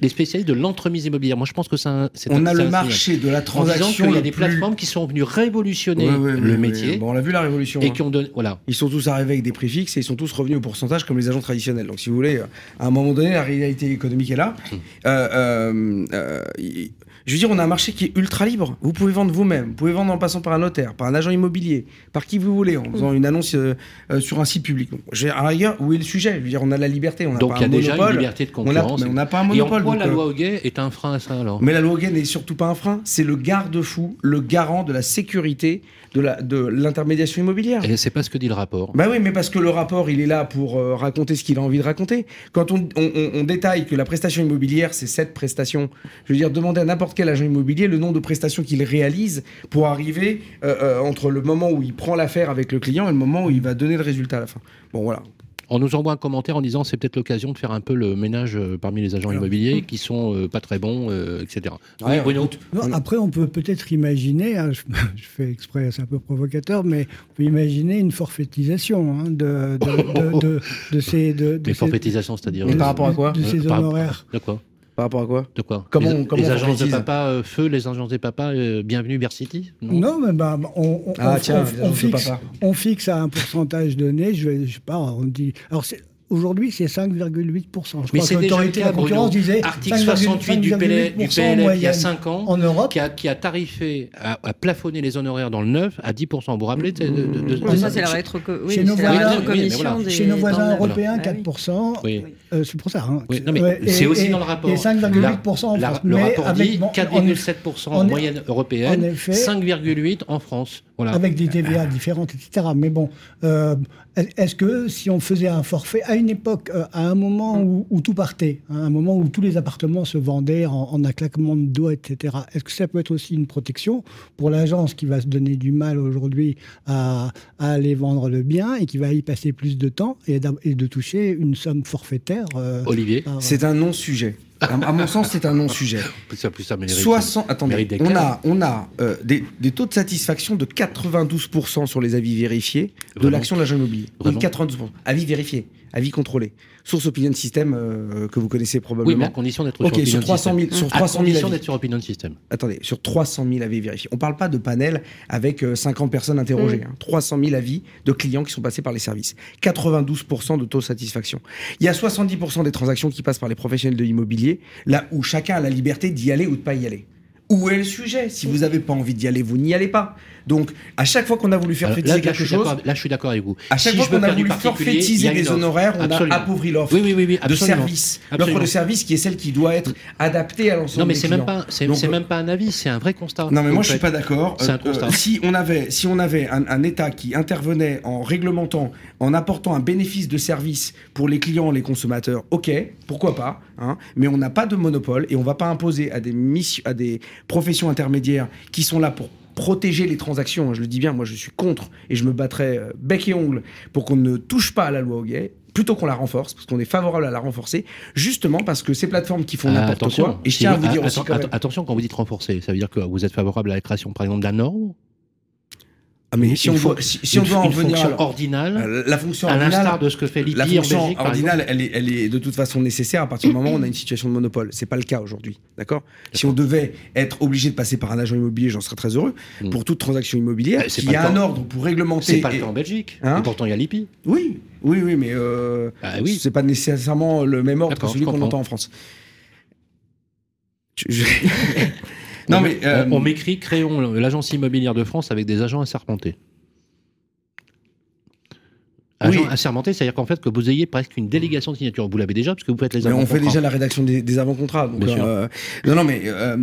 les spécialistes de l'entremise immobilière. Moi, je pense que c'est On a le marché de la transaction. Il y a des plateformes qui sont venues révolutionner le métier. Bon, on a vu la révolution. Et hein. qui ont donné, voilà. Ils sont tous arrivés avec des prix fixes et ils sont tous revenus au pourcentage comme les agents traditionnels. Donc, si vous voulez, à un moment donné, la réalité économique est là. Euh, euh, euh, je veux dire, on a un marché qui est ultra libre. Vous pouvez vendre vous-même, vous pouvez vendre en passant par un notaire, par un agent immobilier, par qui vous voulez, en faisant une annonce euh, euh, sur un site public. à rigueur, où est le sujet Je veux dire, on a la liberté, on n'a pas il y a déjà une liberté de concurrence. On mais on n'a pas un monopole. Et en quoi la loi Hoguet est un frein à ça alors? Mais la loi Hoguet n'est surtout pas un frein. C'est le garde-fou, le garant de la sécurité de l'intermédiation immobilière. Et c'est pas ce que dit le rapport. Bah oui, mais parce que le rapport, il est là pour euh, raconter ce qu'il a envie de raconter. Quand on, on, détaille que la prestation immobilière, c'est cette prestation, je veux dire, demander à n'importe quel agent immobilier le nombre de prestations qu'il réalise pour arriver euh, euh, entre le moment où il prend l'affaire avec le client et le moment où il va donner le résultat à la fin. Bon, voilà on nous envoie un commentaire en disant c'est peut-être l'occasion de faire un peu le ménage euh, parmi les agents immobiliers qui sont euh, pas très bons, euh, etc. après, on peut peut-être imaginer, hein, (laughs) je, fais exprès, c'est un peu provocateur, mais on peut imaginer une forfaitisation hein, de, de, (laughs) ces. De, de forfaitisations, c'est-à-dire Par rapport à quoi De ces honoraires. De quoi? Par rapport à quoi? De quoi? Comment, les, comment les agences de papa euh, feu, les agences des papas, euh, bienvenue Bercity non, mais bah, on, on, ah, tiens, on, fixe, on, fixe, à un pourcentage donné. Je, vais, je sais pas, on dit. Alors Aujourd'hui, c'est 5,8%. Je Mais c'est l'autorité de la concurrence disait article 68 du PLF, du PLF il y a 5 ans, en Europe, qui a, qui a tarifé, a, a, plafonné les honoraires dans le neuf à 10%. Vous vous rappelez de, de, de, de ça, c'est la rétro oui, chez, nos voisins, oui, voilà. des, chez nos voisins européens, 4%. Oui. Euh, c'est pour ça. Hein. Oui, c'est aussi dans le rapport. Et 5,8% en France. Le rapport dit 4,7% en moyenne européenne, 5,8% en France. Voilà. avec des TVA différentes, etc. Mais bon, euh, est-ce que si on faisait un forfait à une époque, euh, à un moment où, où tout partait, hein, à un moment où tous les appartements se vendaient en, en un claquement de doigts, etc., est-ce que ça peut être aussi une protection pour l'agence qui va se donner du mal aujourd'hui à, à aller vendre le bien et qui va y passer plus de temps et de toucher une somme forfaitaire euh, Olivier, par- C'est un non-sujet. À, à mon sens, c'est un non-sujet. (laughs) plus ça, plus ça mérite. 60, attendez, on a, on a euh, des, des taux de satisfaction de 92% sur les avis vérifiés de l'action de l'agent immobilier. Oui, Vraiment 92%. Avis vérifiés, avis contrôlés. Source Opinion System euh, que vous connaissez Oui, mais probablement. à condition d'être Ok, sur sur Opinion 300 000, System. sur À 300 000 condition avis. d'être sur Opinion System. Attendez, sur 300 000 avis vérifiés. On ne parle pas de panel avec euh, 50 personnes interrogées. hein. 300 000 avis de clients qui sont passés par les services. 92% de taux de satisfaction. Il y a 70% des transactions qui passent par les professionnels de l'immobilier, là où chacun a la liberté d'y aller ou de pas y aller. Où est le sujet Si vous n'avez pas envie d'y aller, vous n'y allez pas. Donc, à chaque fois qu'on a voulu faire Alors, fétiser là, quelque chose, là, je suis d'accord avec vous. à chaque Si fois qu'on a faire voulu a une des honoraires, on Absolument. a appauvri l'offre Oui, oui, oui, oui, de service. L'offre de service qui est celle qui doit être adaptée à l'ensemble Non, mais des c'est même pas, c'est euh, même pas un avis, c'est un vrai constat. non, mais moi vous je suis pas d'accord. Euh, euh, si on avait, si on avait un, un État qui intervenait en réglementant, en apportant un bénéfice de service pour les clients, les consommateurs, ok, pourquoi pas. Hein, mais on n'a pas de monopole et on va pas imposer à des missions, à des professions intermédiaires qui sont là pour protéger les transactions. hein, je le dis bien, moi je suis contre et je me battrai euh, bec et ongle pour qu'on ne touche pas à la loi au gay plutôt qu'on la renforce, parce qu'on est favorable à la renforcer, justement parce que ces plateformes qui font Ah, n'importe quoi, et je Si tiens à vous- vous dire aussi atten- quand même- atten- Attention, quand vous dites renforcer, ça veut dire que vous êtes favorable à la création, par exemple, d'un norme Ah, mais si on, doit, si, si on une- doit en une venir... fonction alors- ordinale, Euh, La fonction à ordinale, l'instar de ce que fait l'IPI la en fonction Belgique, ordinale, exemple. elle est, elle est de toute façon nécessaire à partir du moment où on a une situation de monopole. C'est pas le cas aujourd'hui, d'accord? Si on devait être obligé de passer par un agent immobilier, j'en serais très heureux. Mm. Pour toute transaction immobilière, il y a un ordre pour réglementer. C'est pas le cas en Belgique. Hein? Et pourtant, il y a l'IPI. Oui, oui, oui, mais euh, Ah oui. c'est pas nécessairement le même ordre que celui qu'on entend en France. Je- (laughs) non mais euh, On, on m'écrit créons l'agence immobilière de France avec des agents assermentés. Agent Oui. c'est-à-dire qu'en fait que vous ayez presque une délégation de signature. Vous l'avez déjà parce que vous faites les Mais avant on fait déjà la rédaction des, des avant-contrats. sûr. euh, non, non, mais euh,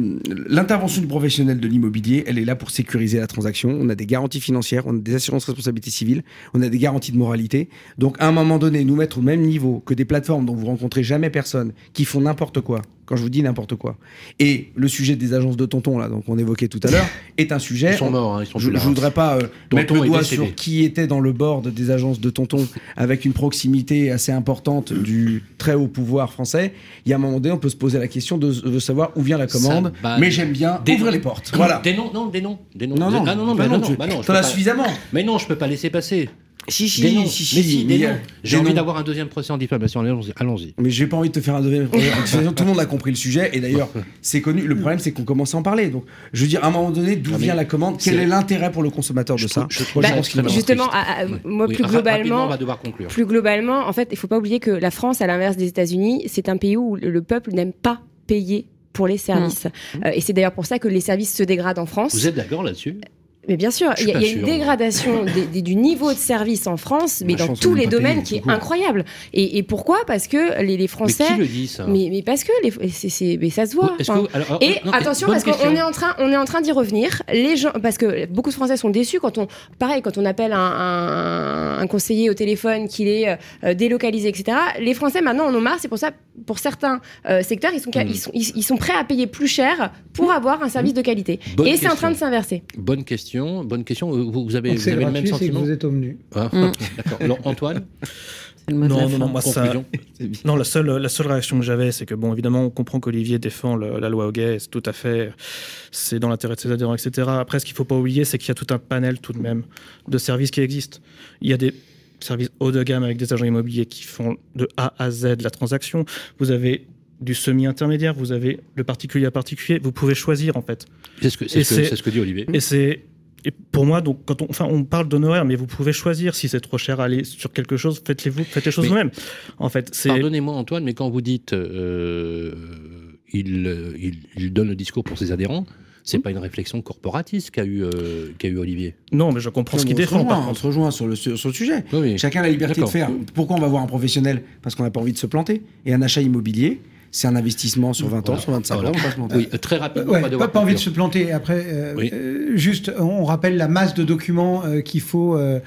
l'intervention du professionnel de l'immobilier, elle est là pour sécuriser la transaction. On a des garanties financières, on a des assurances responsabilité civile, on a des garanties de moralité. Donc, à un moment donné, nous mettre au même niveau que des plateformes dont vous rencontrez jamais personne, qui font n'importe quoi. Quand je vous dis n'importe quoi. Et le sujet des agences de tonton, là, donc on évoquait tout à l'heure, (laughs) est un sujet. Ils sont morts, hein, ils sont je, plus là. je voudrais pas euh, mettre le doigt sur qui était dans le board des agences de tonton avec une proximité assez importante du très haut pouvoir français. Il y a un moment donné, on peut se poser la question de, de savoir où vient la commande. Ça Mais j'aime bien Des ouvrir noms. les portes. Voilà. Des noms, non, des noms, des noms. Non, non, ah non, non, bah mais non, tu- bah non, as suffisamment. Mais non, je peux pas laisser passer. Si, si, noms. si, si. mais si, mais. J'ai envie d'avoir un deuxième procès en diffamation. Allons-y. allons-y. Mais j'ai pas envie de te faire un deuxième. Tout le monde a compris le sujet et d'ailleurs c'est connu. Le problème c'est qu'on commence à en parler. Donc je veux dire à un moment donné d'où Ah, vient la commande? Quel est l'intérêt pour le consommateur de Je ça? je Moi, Bah, justement, moi Oui, plus rapidement, globalement, on va devoir conclure. plus globalement, en fait, il faut pas oublier que la France, à l'inverse des États-Unis, c'est un pays où le le peuple n'aime pas payer pour les services. Euh, et c'est d'ailleurs pour ça que les services se dégradent en France. Vous êtes d'accord là-dessus? Mais bien sûr, il y a, y une dégradation (laughs) des- des- du niveau de service en France, mais La dans tous les domaines, qui est incroyable. Et, et pourquoi? Parce que les, les Français. Mais qui le dit ça? mais, mais parce que les, mais ça se voit. Que- alors, et non, attention parce qu'on est en train, on est en train d'y revenir. Les gens, parce que beaucoup de Français sont déçus quand on, pareil, quand on appelle un, un- un conseiller au téléphone qu'il est euh, délocalisé, etc. Les Français maintenant en ont marre. C'est pour ça, pour certains euh, secteurs, ils sont, Hmm. ils sont, ils, ils sont prêts à payer plus cher pour avoir un service de qualité. Bonne et c'est en train de s'inverser. Bonne question, bonne question. Vous, vous avez, vous avez le même c'est que sentiment vous êtes ovenu. Ah, Mm. D'accord. Antoine, (laughs) Non, la non, non, moi, ça. (laughs) Non, la seule, la seule réaction que j'avais, c'est que, bon, évidemment, on comprend qu'Olivier défend le- la loi au gay, c'est tout à fait, c'est dans l'intérêt de ses adhérents, etc. Après, ce qu'il ne faut pas oublier, c'est qu'il y a tout un panel, tout de même, de services qui existent. Il y a des services haut de gamme avec des agents immobiliers qui font de A à Z la transaction. Vous avez du semi-intermédiaire, vous avez le particulier à particulier, vous pouvez choisir, en fait. c'est ce, ce que dit Olivier. Et c'est et pour moi donc quand on enfin on parle d'honoraires mais vous pouvez choisir si c'est trop cher aller sur quelque chose faites-les vous faites les choses vous-même en fait Pardonnez-moi Antoine, mais quand vous dites euh, il, euh, il, il donne le discours pour ses adhérents, c'est pas une réflexion corporatiste qu'a eu, euh, qu'a eu Olivier. non mais je comprends ce qu'il mais on se défend par rejoint, On se rejoint sur le, sur, sur le sujet. Oui, oui. Chacun a la liberté de faire. Pourquoi on va voir un professionnel? Parce qu'on n'a pas envie de se planter. Et un achat immobilier, c'est un investissement sur 20 ans, sur 25 ans. Oui, très rapidement. Ouais, pas, pas envie de se planter. Après, euh, Oui. euh, juste, on rappelle la masse de documents euh, qu'il faut euh,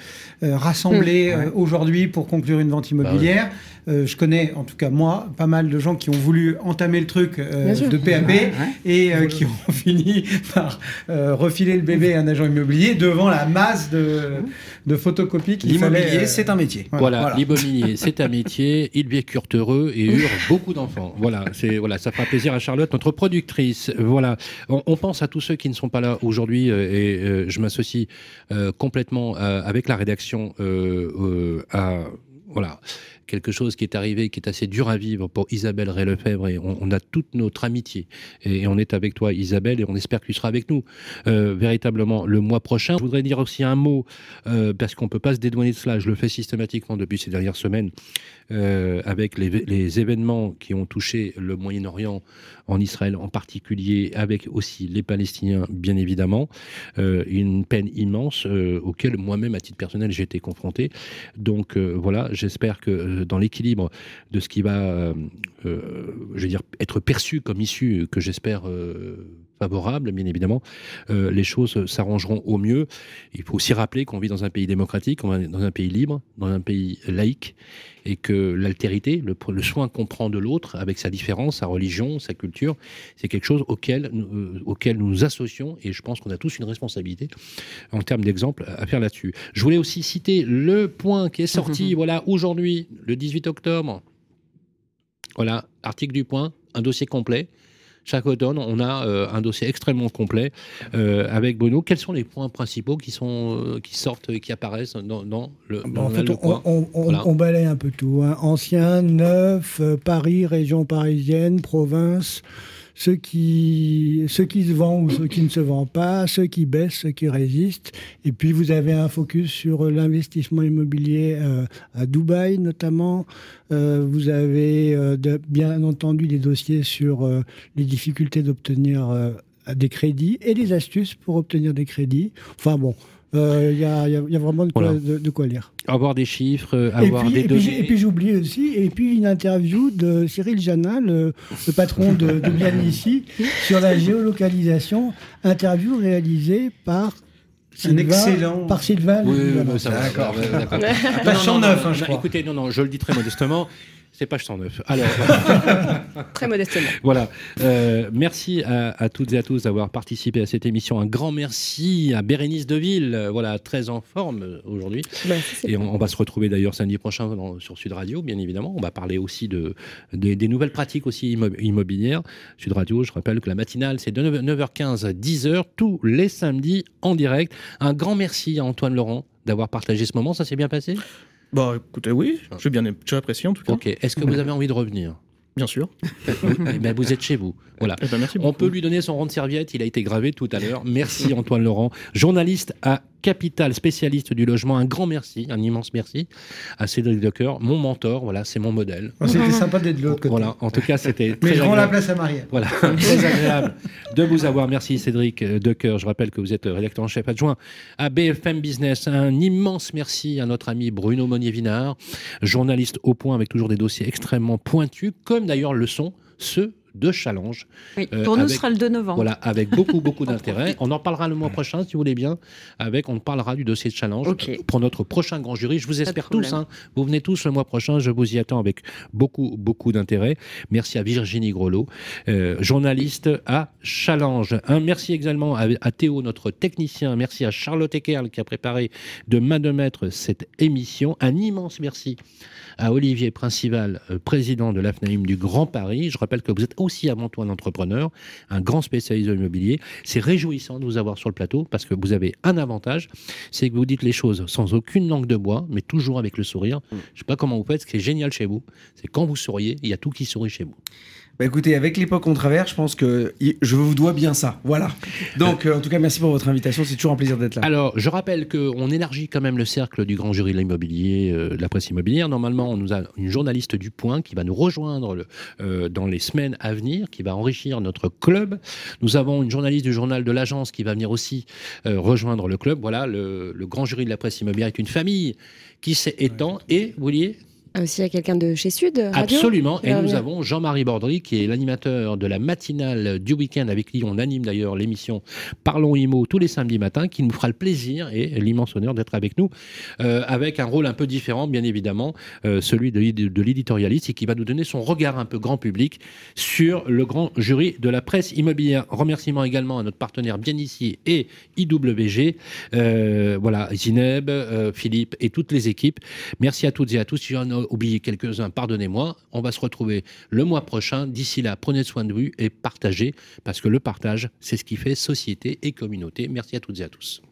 euh, rassembler euh, aujourd'hui pour conclure une vente immobilière. Euh, je connais, en tout cas moi, pas mal de gens qui ont voulu entamer le truc euh, de PAP Ouais, et euh, qui ont (laughs) fini par euh, refiler le bébé à un agent immobilier devant la masse de, de photocopies qu'il. L'immobilier, euh, c'est un métier. Voilà, l'immobilier, (laughs) c'est un métier. Ils vécurent heureux et eurent beaucoup d'enfants. Voilà, c'est voilà, ça fera plaisir à Charlotte, notre productrice. Voilà, on, on pense à tous ceux qui ne sont pas là aujourd'hui euh, et euh, je m'associe euh, complètement euh, avec la rédaction euh, euh, à voilà quelque chose qui est arrivé, qui est assez dur à vivre pour Isabelle Ray-Lefebvre et on, a toute notre amitié et, on est avec toi Isabelle et on espère que tu seras avec nous euh, véritablement le mois prochain. Je voudrais dire aussi un mot euh, parce qu'on peut pas se dédouaner de cela. Je le fais systématiquement depuis ces dernières semaines euh, avec les, événements qui ont touché le Moyen-Orient, en Israël en particulier, avec aussi les Palestiniens, bien évidemment. Euh, une peine immense euh, auquel moi-même, à titre personnel, j'ai été confronté. Donc voilà, j'espère que dans l'équilibre de ce qui va, je veux dire, être perçu comme issue, que j'espère euh, favorable, bien évidemment, euh, les choses s'arrangeront au mieux. Il faut aussi rappeler qu'on vit dans un pays démocratique, on dans un pays libre, dans un pays laïque, et que l'altérité, le, le soin qu'on prend de l'autre, avec sa différence, sa religion, sa culture, c'est quelque chose auquel, nous- euh, auquel nous nous associons, et je pense qu'on a tous une responsabilité en termes d'exemple à faire là-dessus. Je voulais aussi citer le point qui est sorti, (laughs) voilà, aujourd'hui, le 18 octobre. Voilà, article du point, un dossier complet. Chaque automne, on a euh, un dossier extrêmement complet euh, avec Bono. Quels sont les points principaux qui, sont, euh, qui sortent et qui apparaissent dans, dans le, dans en fait, le on, coin on- on- Voilà. on balaye un peu tout. hein. Ancien, neuf, Paris, région parisienne, province, ceux qui, ceux qui se vendent ou ceux qui ne se vendent pas, ceux qui baissent, ceux qui résistent. Et puis vous avez un focus sur l'investissement immobilier euh, à Dubaï notamment. Euh, vous avez euh, bien entendu des dossiers sur les difficultés d'obtenir des crédits et des astuces pour obtenir des crédits. Enfin bon. Euh, Il y, a, il y a- il y a vraiment de quoi, Voilà. de- de quoi lire. Avoir des chiffres, euh, avoir puis, des et puis, données. et puis j'oublie aussi, et puis une interview de Cyril Janin, le, le patron de, de Bien Ici, (laughs) sur la géolocalisation, interview réalisée par Sylvain, excellent- par Sylvain. Oui, oui, Voilà. oui, ça va, D'accord. ouais, d'accord. Page Non, non, 109, non, je non, crois. Écoutez, non, non, je le dis très modestement. C'est page 109. Alors, (laughs) Très modestement. voilà. Euh, merci à, à toutes et à tous d'avoir participé à cette émission. Un grand merci à Bérénice Deville, euh, voilà, très en forme euh, aujourd'hui. Bah, Et on, on va se retrouver d'ailleurs samedi prochain dans- sur Sud Radio, bien évidemment. On va parler aussi de, des- des nouvelles pratiques aussi immo- immobilières. Sud Radio, je rappelle que la matinale, c'est de 9, 9h15 à 10h, tous les samedis en direct. Un grand merci à Antoine Laurent d'avoir partagé ce moment. Ça s'est bien passé? Bah écoutez, oui, j'ai bien apprécié en tout cas. Ok. Est-ce que vous avez envie de revenir? Bien sûr. Eh ben, Vous êtes chez vous. Voilà. Eh ben, merci On peut lui donner son rond de serviette, il a été gravé tout à l'heure. Merci Antoine Laurent, journaliste à Capital, spécialiste du logement. Un grand merci, un immense merci à Cédric Decoeur, mon mentor, voilà, c'est mon modèle. Oh, C'était sympa d'être de l'autre côté. Voilà, en tout cas, c'était Mais très je rends la place à Marielle. Voilà, (laughs) très agréable de vous avoir. Merci Cédric Decoeur. Je rappelle que vous êtes rédacteur en chef adjoint à BFM Business. Un immense merci à notre ami Bruno Monnier-Vinard, journaliste au point avec toujours des dossiers extrêmement pointus, comme d'ailleurs le sont ceux de Challenge. Oui, Euh, pour nous, ce sera le 2 novembre. Voilà, avec beaucoup, beaucoup (laughs) d'intérêt. On en parlera le mois prochain, si vous voulez bien. Avec, on parlera du dossier de challenge Ok. pour notre prochain grand jury. Je vous espère tous. hein. Vous venez tous le mois prochain. Je vous y attends avec beaucoup, beaucoup d'intérêt. Merci à Virginie Grelot, euh, journaliste à Challenge. Un merci également à, à Théo, notre technicien. Merci à Charlotte Ekerl qui a préparé de main de maître cette émission. Un immense merci à Olivier Principal, euh, président de l'AFNAIM du Grand Paris. Je rappelle que vous êtes aussi avant tout un entrepreneur, un grand spécialiste de l'immobilier. C'est réjouissant de vous avoir sur le plateau parce que vous avez un avantage, c'est que vous dites les choses sans aucune langue de bois, mais toujours avec le sourire. Je ne sais pas comment vous faites, ce qui est génial chez vous, c'est quand vous souriez, il y a tout qui sourit chez vous. Bah écoutez, avec l'époque qu'on traverse, je pense que je vous dois bien ça. Voilà. Donc, euh, en tout cas, merci pour votre invitation. C'est toujours un plaisir d'être là. Alors, je rappelle qu'on élargit quand même le cercle du grand jury de l'immobilier, euh, de la presse immobilière. Normalement, on nous a une journaliste du Point qui va nous rejoindre le- euh, dans les semaines à venir, qui va enrichir notre club. Nous avons une journaliste du journal de l'agence qui va venir aussi rejoindre le club. Voilà, le, le grand jury de la presse immobilière est une famille qui s'étend et, vous voyez, Aussi, il y a quelqu'un de chez Sud Radio Absolument. Et nous avons Jean-Marie Bordry, qui est l'animateur de la matinale du week-end, avec qui on anime d'ailleurs l'émission Parlons IMO tous les samedis matins, qui nous fera le plaisir et l'immense honneur d'être avec nous, euh, avec un rôle un peu différent, bien évidemment, euh, celui de, de l'éditorialiste, et qui va nous donner son regard un peu grand public sur le grand jury de la presse immobilière. Remerciements également à notre partenaire bien ici et IWG. Euh, voilà, Zineb, Philippe et toutes les équipes. Merci à toutes et à tous. Oublié quelques-uns, pardonnez-moi. On va se retrouver le mois prochain. D'ici là, prenez soin de vous et partagez, parce que le partage, c'est ce qui fait société et communauté. Merci à toutes et à tous.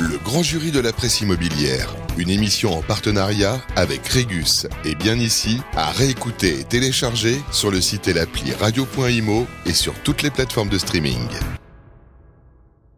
Le grand jury de la presse immobilière, une émission en partenariat avec Régus et bien ici, à réécouter et télécharger sur le site et l'appli radio.imo et sur toutes les plateformes de streaming.